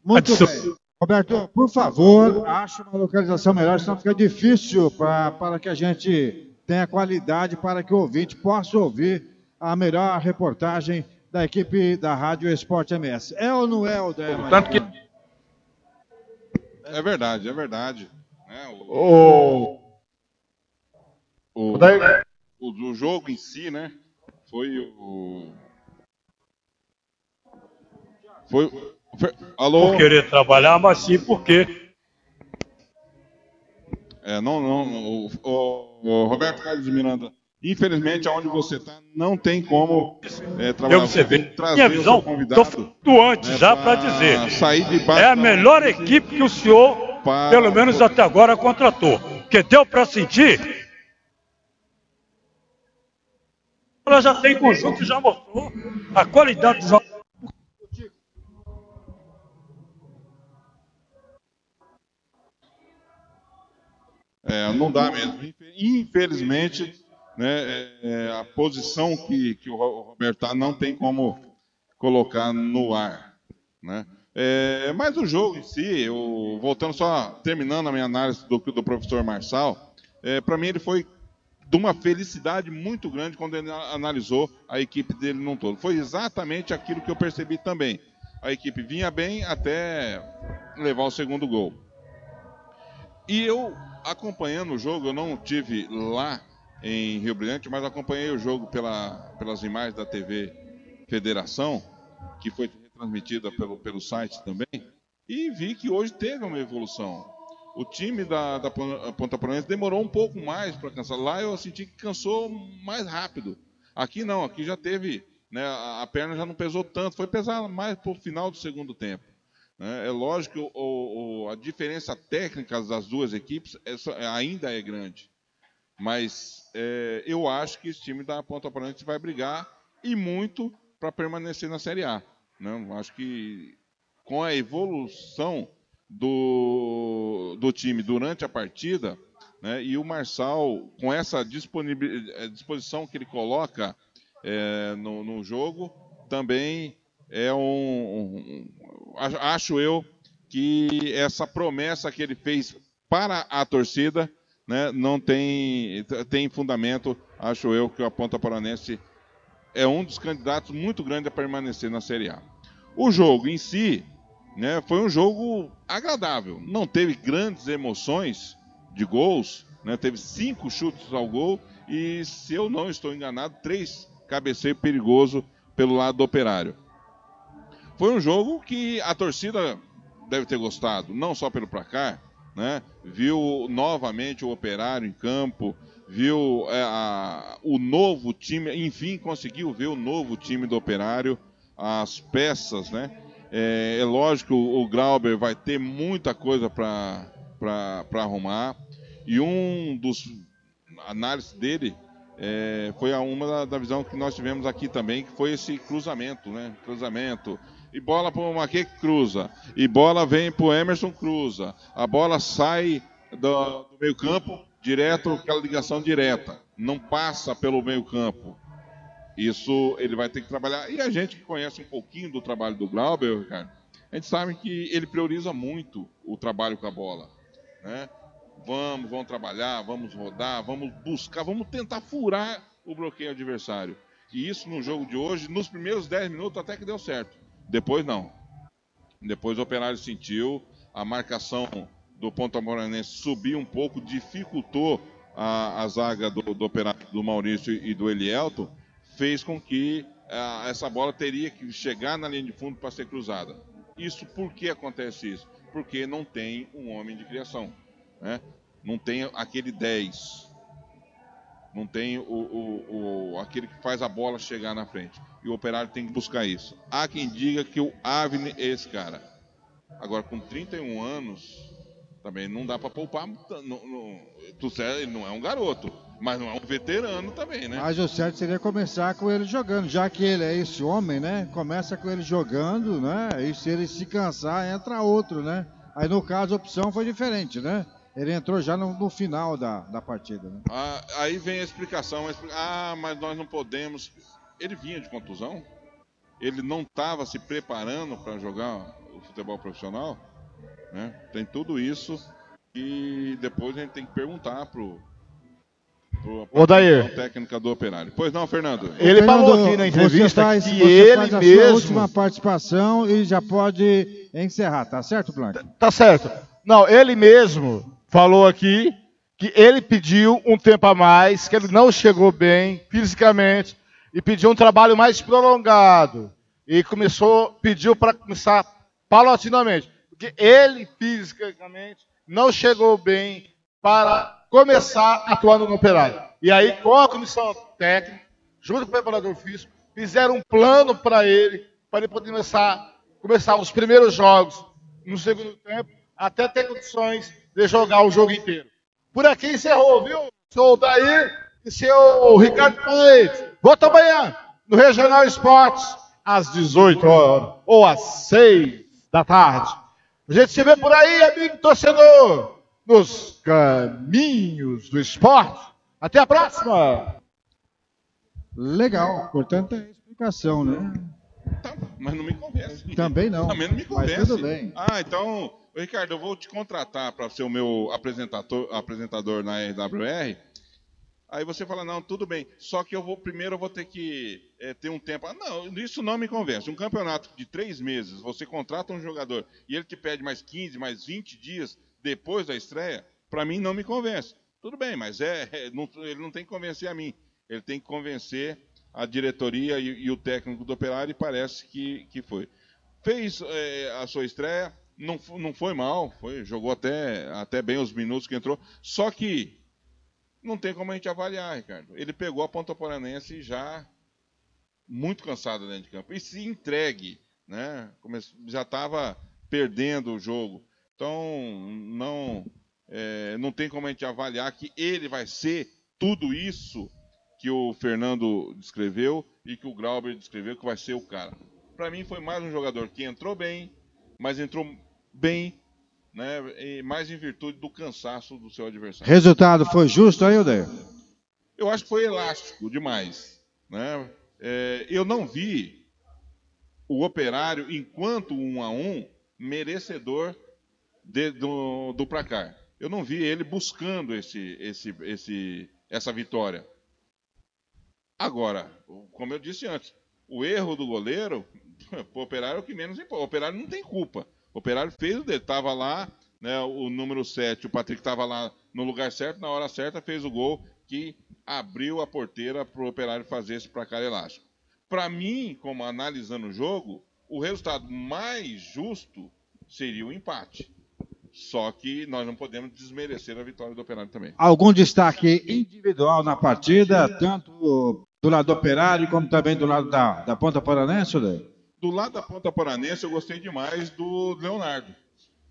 Muito bem. Roberto, por favor, ache uma localização melhor, senão fica difícil pra, para que a gente tenha qualidade, para que o ouvinte possa ouvir a melhor reportagem da equipe da Rádio Esporte MS. É ou não é, Odé? Tanto que. É verdade, é verdade. né? O... O, O o do jogo em si, né? Foi o. Foi. foi- alô? Por querer trabalhar, mas sim porque É, não, não. O, o- o Roberto Carlos de Miranda, infelizmente, aonde você está, não tem como é, trabalhar. eu. Você trazer Minha visão, estou falando antes né, já para dizer. sair de baixo É a da- melhor equipe que o senhor, pelo menos até agora, contratou. Que deu para sentir. Ela já tem conjunto e já mostrou a qualidade dos jogos. É, não dá mesmo. Infelizmente, né, é, é, a posição que, que o Ro- o Roberto está não tem como colocar no ar. Né? É, mas o jogo em si, eu, voltando só, terminando a minha análise do, do professor Marçal, para mim ele foi de uma felicidade muito grande quando ele analisou a equipe dele num todo. Foi exatamente aquilo que eu percebi também. A equipe vinha bem até levar o segundo gol. E eu, acompanhando o jogo, eu não tive lá em Rio Brilhante, mas acompanhei o jogo pela, pelas imagens da TV Federação, que foi transmitida pelo, pelo site também, e vi que hoje teve uma evolução. O time da, da Pon- Ponta Poranense demorou um pouco mais para cansar. Lá eu senti que cansou mais rápido. Aqui não, aqui já teve, né, a, a perna já não pesou tanto, foi pesar mais para o final do segundo tempo. né? É lógico que a diferença técnica das duas equipes é ainda é grande. Mas é, eu acho que esse time da Ponta Poranense vai brigar e muito para permanecer na Série A. Né? Acho que com a evolução do, do time durante a partida, né, e o Marçal, com essa eh, disposição que ele coloca eh, no, no jogo, também é um, um- Acho eu que essa promessa que ele fez para a torcida né, não tem, tem fundamento. Acho eu que a Ponta Paranense é um dos candidatos muito grande a permanecer na Série A. O jogo em si né, foi um jogo agradável. Não teve grandes emoções de gols, né, teve cinco chutes ao gol e, se eu não estou enganado, três cabeceios perigosos pelo lado do operário. Foi um jogo que a torcida deve ter gostado, não só pelo placar, né? Viu novamente o operário em campo, viu é, a- o novo time, enfim, conseguiu ver o novo time do operário, as peças, né? É, é lógico, o, o Grauber vai ter muita coisa para arrumar. E um dos análises dele é, foi a uma da, da visão que nós tivemos aqui também, que foi esse cruzamento, né? Cruzamento. E bola para o Maquê cruza. E bola vem para o Emerson cruza. A bola sai do, do meio campo direto, aquela ligação direta. Não passa pelo meio campo. Isso ele vai ter que trabalhar. E a gente que conhece um pouquinho do trabalho do Glauber, Ricardo, a gente sabe que ele prioriza muito o trabalho com a bola. Né? Vamos, vamos trabalhar, vamos rodar, vamos buscar, vamos tentar furar o bloqueio adversário. E isso no jogo de hoje, nos primeiros 10 minutos até que deu certo. Depois não. Depois o Operário sentiu, a marcação do Ponta Moranense subiu um pouco, dificultou a, a zaga do, do Operário, do Maurício e do Elielto, fez com que a, essa bola teria que chegar na linha de fundo para ser cruzada. Isso por que acontece isso? Porque não tem um homem de criação. Né? Não tem aquele 10. Não tem o, o, o, aquele que faz a bola chegar na frente. E o operário tem que buscar isso. Há quem diga que o Avni é esse cara. Agora, com 31 anos, também não dá para poupar. Não, não, ele não é um garoto, mas não é um veterano também, né? Mas o certo seria começar com ele jogando, já que ele é esse homem, né? Começa com ele jogando, né? E se ele se cansar, entra outro, né? Aí no caso a opção foi diferente, né? Ele entrou já no, no final da, da partida. Né? Ah, aí vem a explicação. Ah, mas nós não podemos. Ele vinha de contusão? Ele não estava se preparando para jogar o futebol profissional? Né? Tem tudo isso e depois a gente tem que perguntar pro, Ô, Dair. técnica do operário. Pois não, Fernando. Ele Fernando, falou aqui na entrevista faz, que ele faz a mesmo. Sua última participação e já pode encerrar, tá certo, Blanco? Tá certo. Não, ele mesmo falou aqui que ele pediu um tempo a mais, que ele não chegou bem fisicamente e pediu um trabalho mais prolongado. E começou, pediu para começar paulatinamente porque ele fisicamente não chegou bem para começar atuando no operário. E aí, com a comissão técnica, junto com o preparador físico, fizeram um plano para ele, para ele poder começar, começar os primeiros jogos no segundo tempo, até ter condições de jogar o jogo inteiro. Por aqui encerrou, viu? Sou Daí e seu Ricardo Paes. Volta amanhã no Regional Esportes, às 18 horas ou às 6 da tarde. A gente se vê por aí, amigo torcedor, nos caminhos do esporte. Até a próxima! Legal, portanto é a explicação, né? Tá, mas não me convence. Também não. Também não me convence. Mas tudo bem. Ah, então, Ricardo, eu vou te contratar para ser o meu apresentador, apresentador na RWR. Aí você fala, não, tudo bem, só que eu vou primeiro eu vou ter que é, ter um tempo. Não, isso não me convence. Um campeonato de três meses, você contrata um jogador e ele te pede mais 15, mais 20 dias depois da estreia, para mim não me convence. Tudo bem, mas é, é não, ele não tem que convencer a mim. Ele tem que convencer a diretoria e, e o técnico do operário e parece que, que foi. Fez é, a sua estreia, não, não foi mal, foi, jogou até, até bem os minutos que entrou, só que não tem como a gente avaliar, Ricardo. Ele pegou a Ponta Poranense já muito cansado dentro de campo. E se entregue, né? Já estava perdendo o jogo. Então, não, é, não tem como a gente avaliar que ele vai ser tudo isso que o Fernando descreveu e que o Grauber descreveu, que vai ser o cara. Para mim, foi mais um jogador que entrou bem, mas entrou bem né, mais em virtude do cansaço do seu adversário. Resultado foi justo aí, Odeio? Eu acho que foi elástico demais. Né? É, eu não vi o operário, enquanto um a um, merecedor de, do, do placar. Eu não vi ele buscando esse, esse, esse, essa vitória. Agora, como eu disse antes, o erro do goleiro, o operário é o que menos importa. O operário não tem culpa. O Operário fez o dele, estava lá, né, o número 7, o Patrick estava lá no lugar certo, na hora certa, fez o gol que abriu a porteira para o Operário fazer esse placar elástico. Para mim, como analisando o jogo, o resultado mais justo seria o empate. Só que nós não podemos desmerecer a vitória do Operário também. Algum destaque individual na partida, tanto do lado do Operário como também do lado da, da Ponta Paranense, Lê? Do lado da Ponta Poranense, eu gostei demais do Leonardo.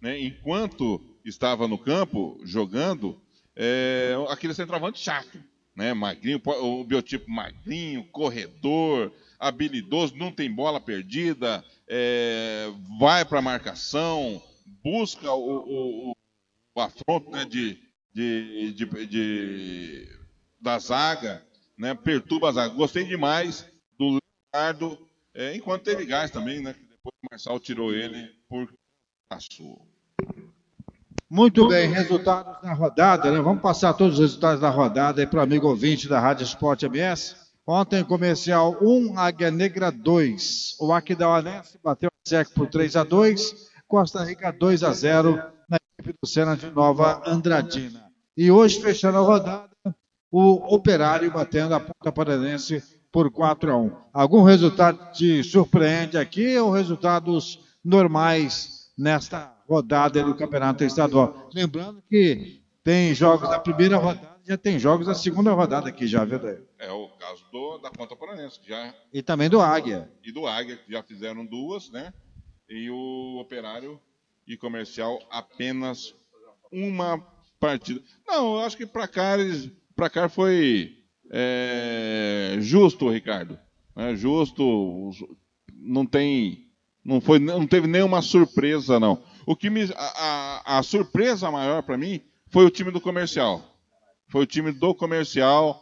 Né? Enquanto estava no campo jogando, é, aquele centroavante chato. Né? Magrinho, o biotipo magrinho, corredor, habilidoso, não tem bola perdida, é, vai para a marcação, busca o, o, o afronto né, de, de, de, de, da zaga, né, perturba a zaga. Gostei demais do Leonardo é, enquanto teve gás também, né? Depois o Marçal tirou ele por passou. Muito bem, resultados da rodada, né? Vamos passar todos os resultados da rodada aí para o amigo ouvinte da Rádio Esporte MS. Ontem, comercial 1, Águia Negra 2. O Aquidauanense bateu a SEC por 3 a 2 Costa Rica 2 a 0 na equipe do Sena de Nova Andradina. E hoje, fechando a rodada, o Operário batendo a Ponta Paranense por 4 a 1. Algum resultado te surpreende aqui ou resultados normais nesta rodada do Campeonato Estadual? Lembrando que tem jogos da primeira rodada, já tem jogos da segunda rodada aqui já, viu, Daí? É o caso do, da Ponta Paranense, que já E também do Águia. e do Águia, que já fizeram duas, né? E o Operário e Comercial apenas uma partida. Não, eu acho que para cá, pra cá foi é, justo, Ricardo. É justo, não tem, não foi, não teve nenhuma surpresa não. O que me, a, a- a surpresa maior para mim foi o time do Comercial. Foi o time do Comercial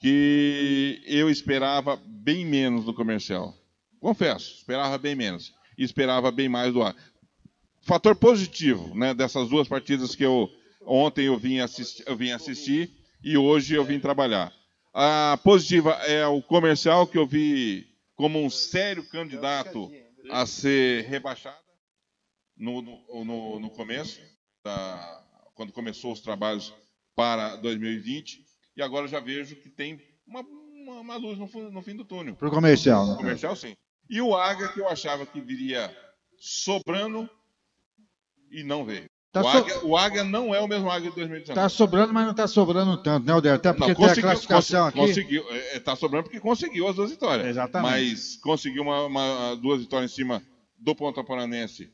que eu esperava bem menos do Comercial. Confesso, esperava bem menos. E esperava bem mais do Águia. Fator positivo, né, dessas duas partidas que eu ontem eu vim eu vim assistir e hoje eu vim trabalhar. A positiva é o comercial que eu vi como um sério candidato a ser rebaixado no, no, no- começo, da- quando começou os trabalhos para 2020, e agora já vejo que tem uma, uma- uma luz no, no fim do túnel. Pro comercial, né? Comercial, sim. E o Águia, que eu achava que viria sobrando e não veio. Tá o, so- Águia, o Águia não é o mesmo Águia de 2019. Tá sobrando, mas não tá sobrando tanto, né, Alder? Até porque Não, tem a conseguiu- classificação consi- aqui. Conseguiu, é, tá sobrando porque conseguiu as duas vitórias. Exatamente. Mas conseguiu uma, uma- duas vitórias em cima do Ponta Paranense,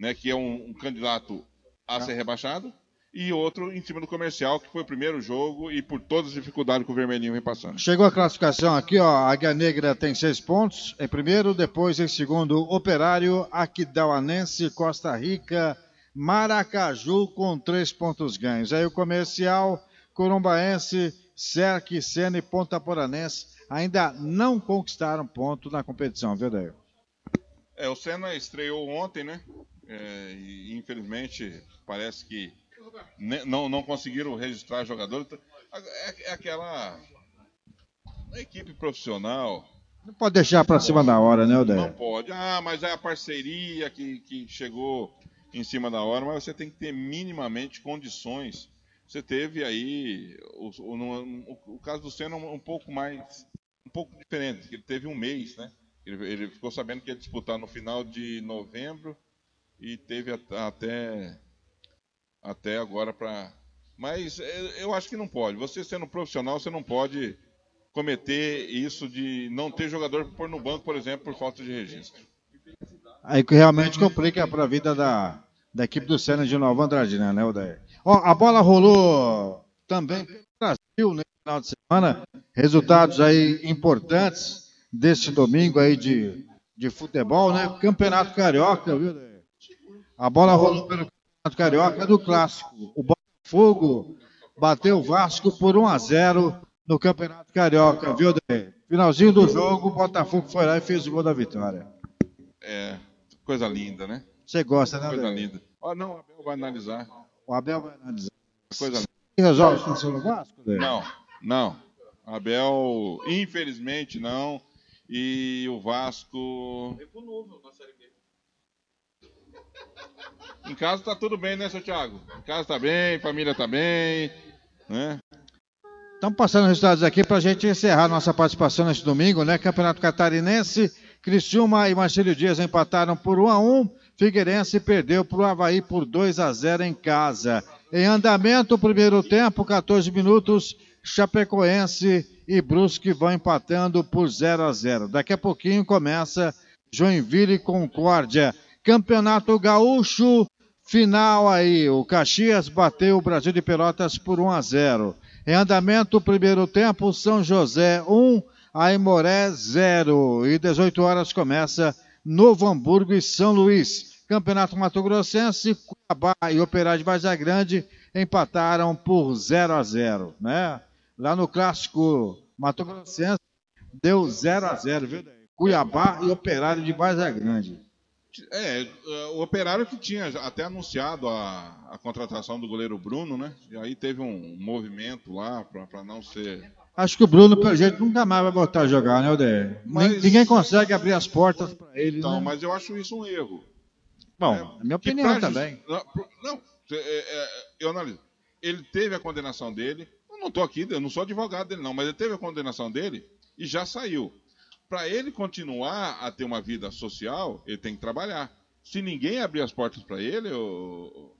né, que é um, um candidato a Ah. ser rebaixado, e outro em cima do Comercial, que foi o primeiro jogo e por todas as dificuldades que o Vermelhinho vem passando. Chegou a classificação aqui, ó. A Águia Negra tem seis pontos em primeiro, depois em segundo, Operário, Aquidauanense, Costa Rica, Maracaju com três pontos ganhos. Aí o Comercial, Corumbaense, Cerque, Sena e Ponta Poranense ainda não conquistaram ponto na competição, viu, Daí? É, o Senna estreou ontem, né? É, e infelizmente parece que não, não conseguiram registrar jogador. É, é aquela equipe profissional. Não pode deixar pra cima da hora, né, Não Odair? pode. Ah, mas é a parceria que, que chegou em cima da hora, mas você tem que ter minimamente condições. Você teve aí o, o, o caso do Senna um, um pouco mais, um pouco diferente, ele teve um mês, né? Ele, ele ficou sabendo que ia disputar no final de novembro e teve at- até até agora para. Mas é, eu acho que não pode. Você sendo profissional, você não pode cometer isso de não ter jogador pôr no banco, por exemplo, por falta de registro. Aí que realmente complica para a vida da, da equipe do Senna de Nova Andradina, né, Odair? Ó, a bola rolou também pelo Brasil nesse final de semana. Resultados aí importantes desse domingo aí de, de futebol, né? Campeonato Carioca, viu, Odair? A bola rolou pelo Campeonato Carioca do Clássico. O Botafogo bateu o Vasco por 1 a 0 no Campeonato Carioca, viu, Odair? Finalzinho do jogo, o Botafogo foi lá e fez o gol da vitória. É, coisa linda, né? Você gosta, né, Coisa Abel? linda. Ó, não, o Abel vai analisar. O Abel vai analisar. Coisa linda. Quem resolve situação do Vasco? Não, não. Abel, infelizmente, não. E o Vasco. Em casa tá tudo bem, né, seu Thiago? Em casa tá bem, família tá bem, né? Estamos passando os resultados aqui para a gente encerrar nossa participação neste domingo, né? Campeonato Catarinense, Criciúma e Marcelo Dias empataram por 1 a 1 Figueirense perdeu para o Havaí por 2 a 0 em casa. Em andamento, o primeiro tempo, 14 minutos, Chapecoense e Brusque vão empatando por 0 a 0 Daqui a pouquinho começa Joinville e Concórdia. Campeonato Gaúcho, final aí. O Caxias bateu o Brasil de Pelotas por 1 a 0. Em andamento, o primeiro tempo, São José 1, Aimoré 0. E 18 horas começa Novo Hamburgo e São Luís. Campeonato Mato Grossense, Cuiabá e Operário de Varza Grande empataram por 0 a 0, né? Lá no clássico Mato Grossense deu 0 a 0, viu? Cuiabá e Operário de Varza Grande. É, o Operário que tinha até anunciado a, a contratação do goleiro Bruno, né? E aí teve um movimento lá para não ser. Acho que o Bruno, pelo jeito, nunca mais vai voltar a jogar, né, Odeir? Mas- Ninguém consegue abrir as portas para ele, Então, né? mas eu acho isso um erro. Bom, É, é minha opinião também. justi- Não, não, é, é, eu analiso. Ele teve a condenação dele. Eu não estou aqui, eu não sou advogado dele, não, mas ele teve a condenação dele e já saiu. Para ele continuar a ter uma vida social, ele tem que trabalhar. Se ninguém abrir as portas para ele, eu-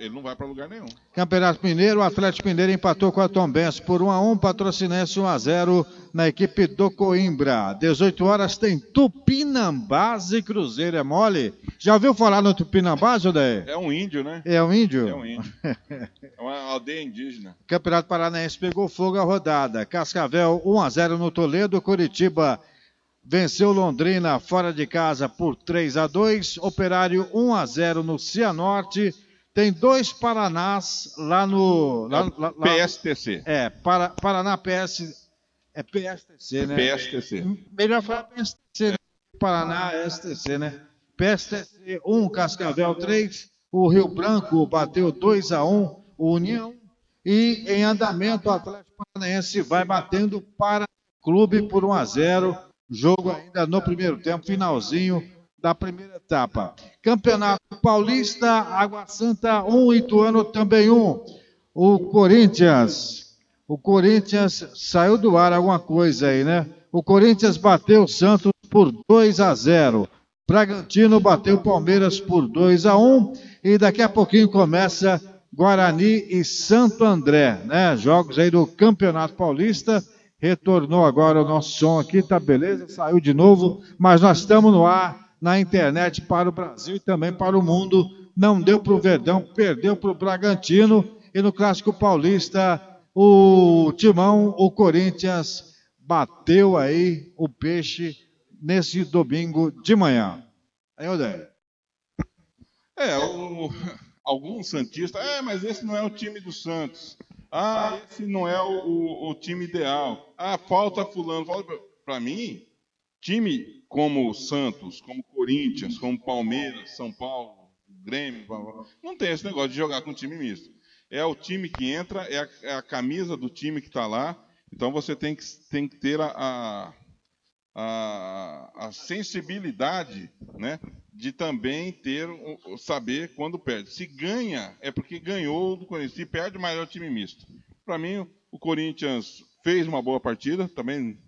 ele não vai para lugar nenhum. Campeonato Mineiro, o Atlético Mineiro empatou com a Tombense por 1 a 1, Patrocinense 1 a 0 na equipe do Coimbra. 18 horas tem Tupinambás e Cruzeiro, é mole? Já ouviu falar no Tupinambás, Odeir? É um índio, né? É um índio? É um índio. É uma aldeia indígena. Campeonato Paranaense pegou fogo a rodada. Cascavel 1 a 0 no Toledo. Curitiba venceu Londrina fora de casa por 3 a 2. Operário 1 a 0 no Cianorte. Tem dois Paranás lá no lá, lá- lá- PSTC. É, para, Paraná PS é PSTC, né? PSTC. Melhor falar PSTC, né? Paraná STC, né? PSTC 1, Cascavel 3, o Rio Branco bateu 2 a 1, o União e em andamento o Atlético Paranaense vai batendo para o Clube por 1 a 0, jogo ainda no primeiro tempo, finalzinho da primeira etapa. Campeonato Paulista, Água Santa 1, Ituano também 1. O Corinthians o Corinthians saiu do ar alguma coisa aí, né? O Corinthians bateu o Santos por 2 a 0. Bragantino bateu o Palmeiras por 2 a 1 e daqui a pouquinho começa Guarani e Santo André, né? Jogos aí do Campeonato Paulista. Retornou agora o nosso som aqui, tá beleza? Saiu de novo, mas nós estamos no ar na internet para o Brasil e também para o mundo. Não deu para o Verdão, perdeu para o Bragantino e no Clássico Paulista o Timão, o Corinthians bateu aí o peixe nesse domingo de manhã. Aí, Odeio. É, o- alguns Santistas, é, mas esse não é o time do Santos. Ah, esse não é o, o- o time ideal. Ah, falta fulano. Para mim, time como Santos, como Corinthians, como Palmeiras, São Paulo, Grêmio, blá, blá, não tem esse negócio de jogar com time misto. É o time que entra, é a, é a camisa do time que está lá. Então você tem que, tem que ter a, a, a, sensibilidade né, de também ter saber quando perde. Se ganha, é porque ganhou do Corinthians. Se perde, mas é o time misto. Para mim, o Corinthians fez uma boa partida, também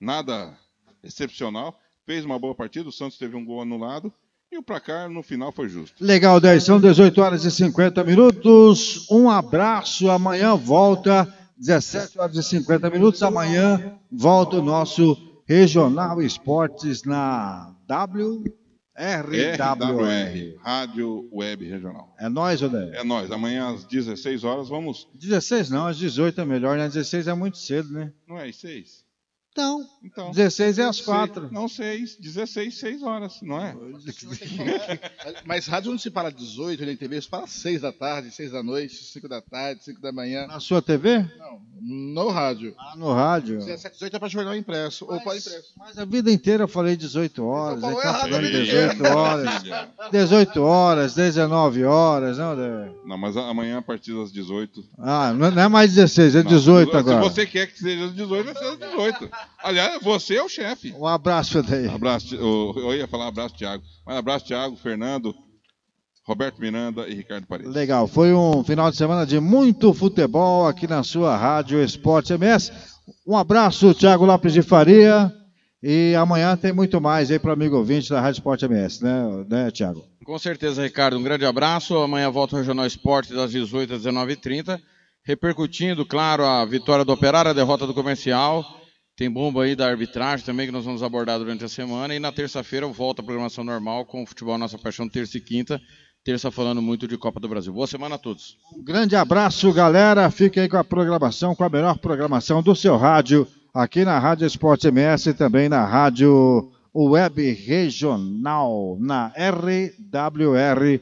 nada excepcional. Fez uma boa partida, o Santos teve um gol anulado. E o placar no final foi justo. Legal, 10, são 18 horas e 50 minutos. Um abraço, amanhã volta, 17 horas e 50 minutos. Amanhã volta o nosso Regional Esportes na WRWR. RWR, Rádio Web Regional. É nós, Odeio? É nós. Amanhã às 16 horas vamos. 16 não, às 18 é melhor, né? 16 é muito cedo, né? Não é às 6? Então, Então 16 é às seis- 4. Não, 6. 16, 6 horas, não é? Mas rádio não se para às 18, nem TV, se para às 6 da tarde, 6 da noite, 5 da tarde, 5 da manhã. Na sua TV? Não, no rádio. Ah, no rádio. 17, 18 é para jornal impresso, ou para impresso. Mas a vida inteira eu falei 18 horas. Então aí falou tá falando vida 18 inteira. horas. 18 horas, 19 horas, não, Odeio? Não, mas amanhã a partir das 18. Ah, não não é mais 16, é Não, 18 se agora. você quer que seja às 18, vai ser às 18. Aliás, você é o chefe. Um abraço daí. Abraço, eu eu ia falar abraço, Thiago. Mas abraço, Thiago, Fernando, Roberto Miranda e Ricardo Paredes. Legal, foi um final de semana de muito futebol aqui na sua Rádio Esporte MS. Um abraço, Thiago Lopes de Faria. E amanhã tem muito mais aí para o amigo ouvinte da Rádio Esporte MS, né, né Thiago? Com certeza, Ricardo. Um grande abraço. Amanhã volta o Regional Esporte das 18 às 19h30. Repercutindo, claro, a vitória do Operário, a derrota do Comercial. Tem bomba aí da arbitragem também que nós vamos abordar durante a semana. E na terça-feira volta a programação normal com o Futebol Nossa Paixão, terça e quinta. Terça falando muito de Copa do Brasil. Boa semana a todos. Um grande abraço, galera. Fique aí com a programação, com a melhor programação do seu rádio, aqui na Rádio Esporte MS e também na Rádio Web Regional, na RWR.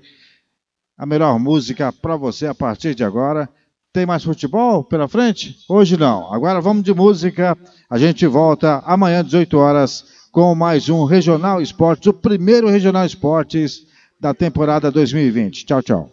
A melhor música para você a partir de agora. Tem mais futebol pela frente? Hoje não. Agora vamos de música. A gente volta amanhã, 18 horas, com mais um Regional Esportes, o primeiro Regional Esportes da temporada 2020. Tchau, tchau.